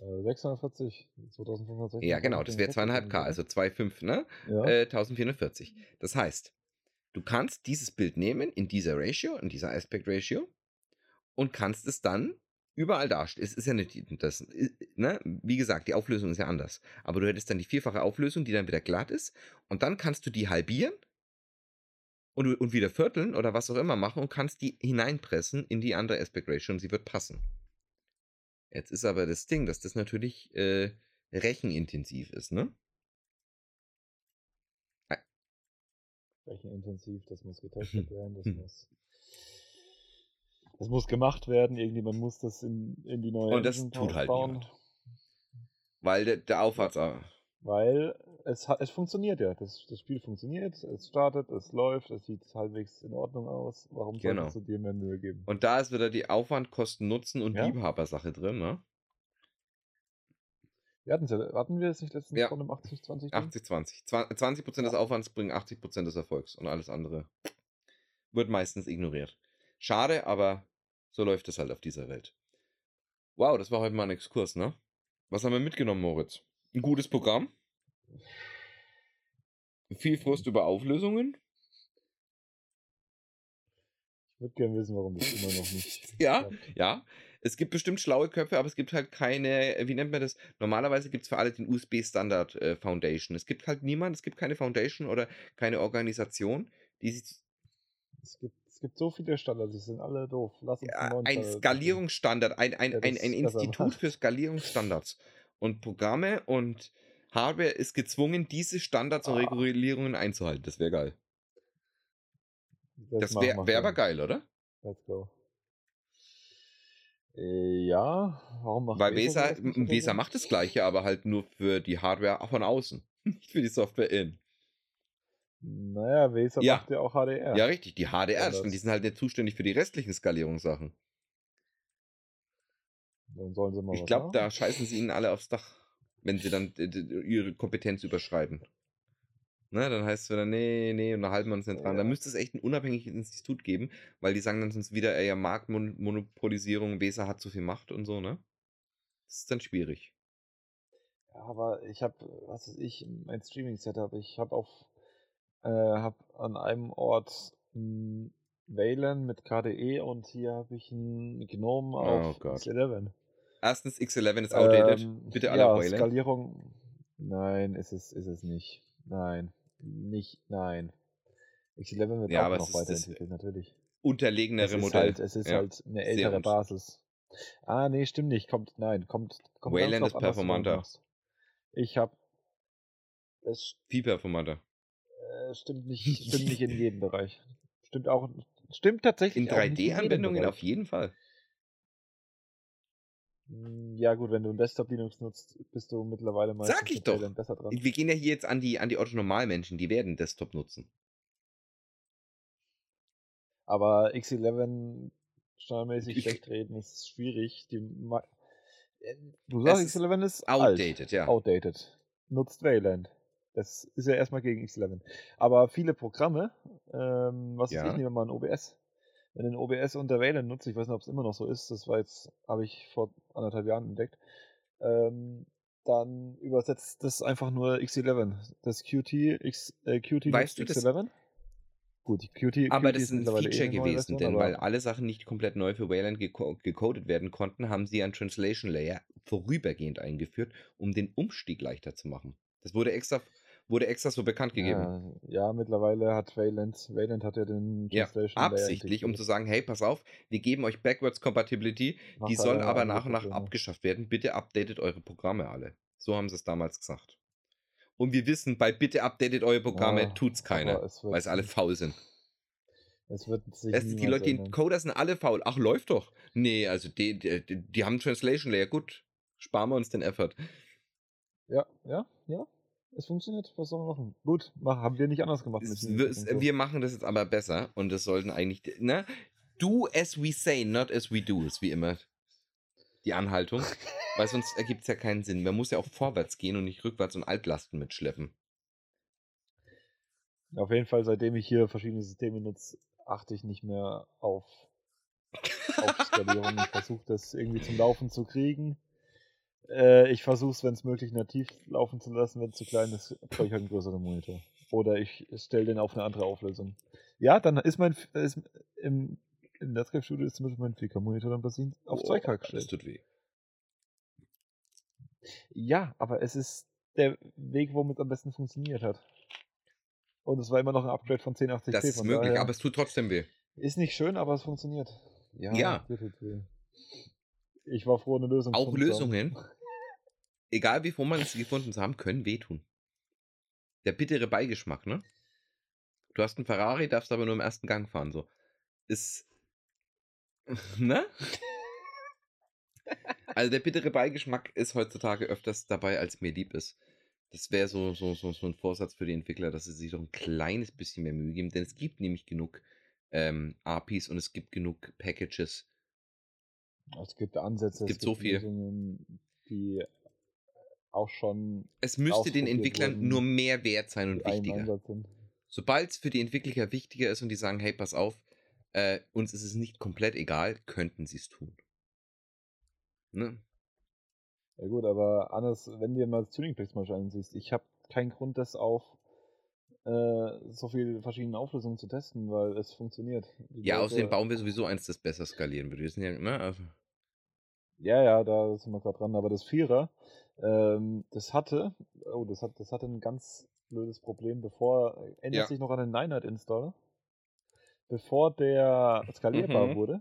Speaker 2: 640, 2560.
Speaker 1: Ja, genau, das wäre 2,5K, also 2,5, ne?
Speaker 2: Ja.
Speaker 1: Äh, 1440. Das heißt, du kannst dieses Bild nehmen in dieser Ratio, in dieser Aspect Ratio und kannst es dann überall darstellen. Es ist ja nicht, das, äh, ne? Wie gesagt, die Auflösung ist ja anders. Aber du hättest dann die vierfache Auflösung, die dann wieder glatt ist und dann kannst du die halbieren und, und wieder vierteln oder was auch immer machen und kannst die hineinpressen in die andere Aspect Ratio und sie wird passen. Jetzt ist aber das Ding, dass das natürlich äh, rechenintensiv ist, ne?
Speaker 2: Rechenintensiv, das muss getestet werden, das muss. Das muss gemacht werden, irgendjemand muss das in, in die neue
Speaker 1: Und das
Speaker 2: Engine
Speaker 1: tut halt
Speaker 2: bauen,
Speaker 1: niemand. Weil der, der Aufwärts.
Speaker 2: Weil es, es funktioniert ja. Das, das Spiel funktioniert, es startet, es läuft, es sieht halbwegs in Ordnung aus. Warum
Speaker 1: Genau.
Speaker 2: solltest du dir mehr Mühe geben?
Speaker 1: Und da ist wieder die Aufwand, Kosten, Nutzen und
Speaker 2: Ja.
Speaker 1: Liebhabersache drin, ne?
Speaker 2: Wir hatten's ja, hatten wir es nicht letztens
Speaker 1: Ja.
Speaker 2: von einem 80-20?
Speaker 1: 80-20. 20% des Aufwands bringen 80% des Erfolgs und alles andere wird meistens ignoriert. Schade, aber so läuft es halt auf dieser Welt. Wow, das war heute mal ein Exkurs, ne? Was haben wir mitgenommen, Moritz? Ein gutes Programm. Viel Frust über Auflösungen.
Speaker 2: Ich würde gerne wissen, warum das immer noch nicht.
Speaker 1: Ja,
Speaker 2: klappt.
Speaker 1: ja. Es gibt bestimmt schlaue Köpfe, aber es gibt halt keine, äh, wie nennt man das? Normalerweise gibt es für alle den USB-Standard äh, Foundation. Es gibt halt niemand, es gibt keine Foundation oder keine Organisation, die sich
Speaker 2: Es gibt, es gibt so viele Standards, die sind alle doof. Lass uns
Speaker 1: Ja,
Speaker 2: einen
Speaker 1: ein
Speaker 2: Standard
Speaker 1: Skalierungsstandard, ein, ein, ein, ein
Speaker 2: besser
Speaker 1: Institut für Skalierungsstandards. Und Programme und Hardware ist gezwungen, diese Standards und
Speaker 2: Ah.
Speaker 1: Regulierungen einzuhalten. Das wäre geil. Das
Speaker 2: machen
Speaker 1: wäre wär aber geil, oder?
Speaker 2: Let's go. Äh, ja, warum macht
Speaker 1: Weil
Speaker 2: Weser
Speaker 1: Weser, macht das Gleiche, aber halt nur für die Hardware von außen. Nicht für die Software in.
Speaker 2: Naja, Weser
Speaker 1: Ja.
Speaker 2: macht ja auch HDR.
Speaker 1: Ja, richtig. Die HDR,
Speaker 2: Standards.
Speaker 1: und die sind halt nicht zuständig für die restlichen Skalierungssachen.
Speaker 2: Dann sollen sie mal
Speaker 1: Ich glaube, da scheißen sie ihnen alle aufs Dach, wenn sie dann ihre Kompetenz überschreiten. Ne, dann heißt es wieder, nee, nee, und da halten wir uns nicht dran. Da
Speaker 2: Ja.
Speaker 1: müsste es echt ein unabhängiges Institut geben, weil die sagen dann sonst wieder, ey, ja, Marktmonopolisierung, Weser hat zu viel Macht und so, ne? Das ist dann schwierig.
Speaker 2: Ja, aber ich habe, was weiß ich, mein Streaming-Setup, ich habe auf, äh, habe an einem Ort ein Wayland mit KDE und hier habe ich ein Gnome
Speaker 1: Oh
Speaker 2: auf
Speaker 1: Gott.
Speaker 2: 11.
Speaker 1: Erstens, X11 ist outdated.
Speaker 2: Ähm,
Speaker 1: Bitte alle
Speaker 2: ja,
Speaker 1: Wayland.
Speaker 2: Skalierung, nein, ist es, ist es nicht. Nein. Nicht, nein. X11 wird
Speaker 1: Ja,
Speaker 2: auch noch weiterentwickelt, natürlich.
Speaker 1: unterlegenere
Speaker 2: Es
Speaker 1: Modell.
Speaker 2: halt, es ist
Speaker 1: Ja,
Speaker 2: halt eine ältere Basis. Ah, nee, stimmt nicht. Kommt, nein, kommt, kommt
Speaker 1: Wayland ist performanter.
Speaker 2: Ich hab, es
Speaker 1: Viel performanter.
Speaker 2: äh, stimmt nicht, stimmt nicht in jedem Bereich. Stimmt auch, stimmt tatsächlich
Speaker 1: In
Speaker 2: auch nicht jedem
Speaker 1: 3D-Anwendungen
Speaker 2: Bereich.
Speaker 1: auf jeden Fall.
Speaker 2: Mm, Ja, gut, wenn du ein Desktop Linux nutzt, bist du mittlerweile meistens
Speaker 1: Sag ich doch.
Speaker 2: Besser dran.
Speaker 1: Wir gehen ja hier jetzt an die, an die Otto-Normalmenschen, die werden Desktop nutzen.
Speaker 2: Aber X11 standardmäßig schlecht reden ist schwierig. Die, ma- äh, du sagst,
Speaker 1: ist
Speaker 2: X11 ist alt.
Speaker 1: Outdated, ja.
Speaker 2: Outdated. Nutzt Wayland. Das ist ja erstmal gegen X11. Aber viele Programme, ähm, was
Speaker 1: Ja.
Speaker 2: ich, nehmen wir mal ein OBS. Ein OBS unter Wayland nutzt, ich weiß nicht, ob es immer noch so ist, das war jetzt, habe ich vor anderthalb Jahren entdeckt, ähm, dann übersetzt das einfach nur X11. Das Qt, X, äh, Qt
Speaker 1: Weißt du, das-
Speaker 2: X11. Gut, die Qt,
Speaker 1: Aber
Speaker 2: Qt
Speaker 1: das ist ein
Speaker 2: eh
Speaker 1: Feature
Speaker 2: neue
Speaker 1: gewesen,
Speaker 2: Version,
Speaker 1: denn weil alle Sachen nicht komplett neu für Wayland gecodet werden konnten, haben sie einen Translation Layer vorübergehend eingeführt, um den Umstieg leichter zu machen. Das wurde extra, wurde extra so bekannt gegeben.
Speaker 2: Ja, ja, mittlerweile hat Wayland, Wayland hat ja den
Speaker 1: Ja,
Speaker 2: Translation Layer
Speaker 1: absichtlich, um zu sagen, hey, pass auf, wir geben euch Backwards Compatibility,
Speaker 2: Macht
Speaker 1: die soll
Speaker 2: aber
Speaker 1: nach und nach
Speaker 2: Probleme.
Speaker 1: abgeschafft werden. Bitte updatet eure Programme alle. So haben sie es damals gesagt. Und wir wissen, bei bitte updatet eure Programme
Speaker 2: Ja,
Speaker 1: tut's keiner, weil es alle faul sind.
Speaker 2: Es wird sich
Speaker 1: Es, die Leute, die
Speaker 2: ändern.
Speaker 1: Coder sind alle faul. Ach, läuft doch. Nee, also die, die, die die haben Translation Layer. Gut, sparen wir uns den Effort.
Speaker 2: Ja, ja, ja. Es funktioniert. Was soll man machen? Gut, haben wir nicht anders gemacht.
Speaker 1: Es, es, wir machen das jetzt aber besser und das sollten eigentlich, ne? Do as we say, not as we do, ist wie immer die Anhaltung. weil sonst ergibt es ja keinen Sinn. Man muss ja auch vorwärts gehen und nicht rückwärts und Altlasten mitschleppen.
Speaker 2: Auf jeden Fall, seitdem ich hier verschiedene Systeme nutze, achte ich nicht mehr auf, auf Skalierung. Ich versuche das irgendwie zum Laufen zu kriegen. Äh, ich versuche es, wenn es möglich, nativ laufen zu lassen. Wenn es zu klein ist, brauche ich halt einen größeren Monitor. Oder ich stelle den auf eine andere Auflösung. Ja, dann ist mein ist im, im Netscape Studio ist zum Beispiel mein 4K-Monitor dann basierend auf 2K
Speaker 1: Das
Speaker 2: gestellt.
Speaker 1: tut weh.
Speaker 2: Ja, aber es ist der Weg, womit es am besten funktioniert hat. Und es war immer noch ein Upgrade von 1080p.
Speaker 1: Das ist möglich, aber es tut trotzdem weh.
Speaker 2: ist nicht schön, aber es funktioniert. Ja,
Speaker 1: Ja.
Speaker 2: Ich war froh, eine Lösung
Speaker 1: Auch
Speaker 2: gefunden zu haben.
Speaker 1: Egal wie man es gefunden zu haben, können wehtun. Der bittere Beigeschmack, ne? Du hast einen Ferrari, darfst aber nur im ersten Gang fahren, so. Ist. Ne? Also der bittere Beigeschmack ist heutzutage öfters dabei, als mir lieb ist. Das wäre so, so, so, so ein Vorsatz für die Entwickler, dass sie sich doch ein kleines bisschen mehr Mühe geben, denn es gibt nämlich genug ähm, APIs und es gibt genug Packages.
Speaker 2: Es gibt Ansätze,
Speaker 1: gibt so viel.
Speaker 2: Lösungen, die auch schon
Speaker 1: Es müsste den Entwicklern nur mehr wert sein und wichtiger. Sobald es für die Entwickler wichtiger ist und die sagen, hey, pass auf, äh, uns ist es nicht komplett egal, könnten sie es tun. Ne?
Speaker 2: Ja gut, aber anders, wenn du dir mal das Tuning-Picks mal ansiehst, ich habe keinen Grund, das auf äh, so viele verschiedene Auflösungen zu testen, weil es funktioniert. Die
Speaker 1: Ja,
Speaker 2: Leute-
Speaker 1: außerdem bauen wir sowieso eins, das besser skalieren würde. Wir sind ja, ne?
Speaker 2: Ja, ja, da sind wir gerade dran. Aber das Vierer, ähm, das hatte, oh, das hat, das hatte ein ganz blödes Problem, bevor, erinnert
Speaker 1: Ja.
Speaker 2: sich noch an den Night Installer? Bevor der skalierbar
Speaker 1: Mhm.
Speaker 2: wurde,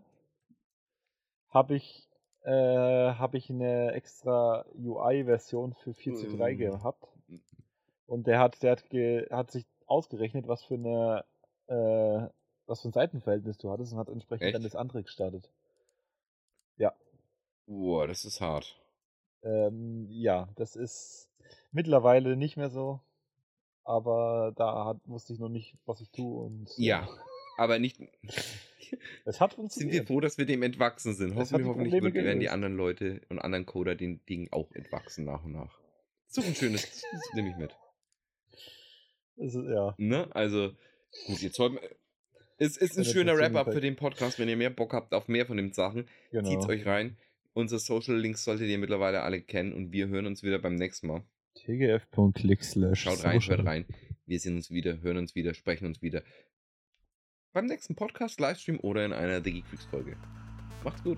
Speaker 2: habe ich, äh, habe ich eine extra UI-Version für 4C3
Speaker 1: Mhm.
Speaker 2: gehabt. Und der hat, der hat, ge, hat sich ausgerechnet, was für eine, äh, was für ein Seitenverhältnis du hattest und hat entsprechend dann
Speaker 1: Echt?
Speaker 2: das andere gestartet.
Speaker 1: Boah, das ist hart.
Speaker 2: Ähm, ja, das ist mittlerweile nicht mehr so. Aber da hat, wusste ich noch nicht, was ich tue. Und
Speaker 1: Ja, aber nicht.
Speaker 2: es hat
Speaker 1: Sind wir
Speaker 2: funktioniert.
Speaker 1: froh, dass wir dem entwachsen sind.
Speaker 2: Es hat
Speaker 1: Hoffentlich, wird- werden die anderen Leute und anderen Coder den Dingen auch entwachsen nach und nach. So ein schönes, das nehme ich mit.
Speaker 2: Ist, ja.
Speaker 1: Ne? Also, gut, jetzt sollten wir. Es ist ein schöner Wrap-up für den Podcast. Wenn ihr mehr Bock habt auf mehr von den Sachen,
Speaker 2: Genau.
Speaker 1: zieht's euch rein. Unsere Social Links solltet ihr mittlerweile alle kennen und wir hören uns wieder beim nächsten Mal.
Speaker 2: tgf.click slash
Speaker 1: Schaut rein, hört rein. Wir sehen uns wieder, hören uns wieder, sprechen uns wieder. Beim nächsten Podcast, Livestream oder in einer The Geek Freaks Folge. Macht's gut.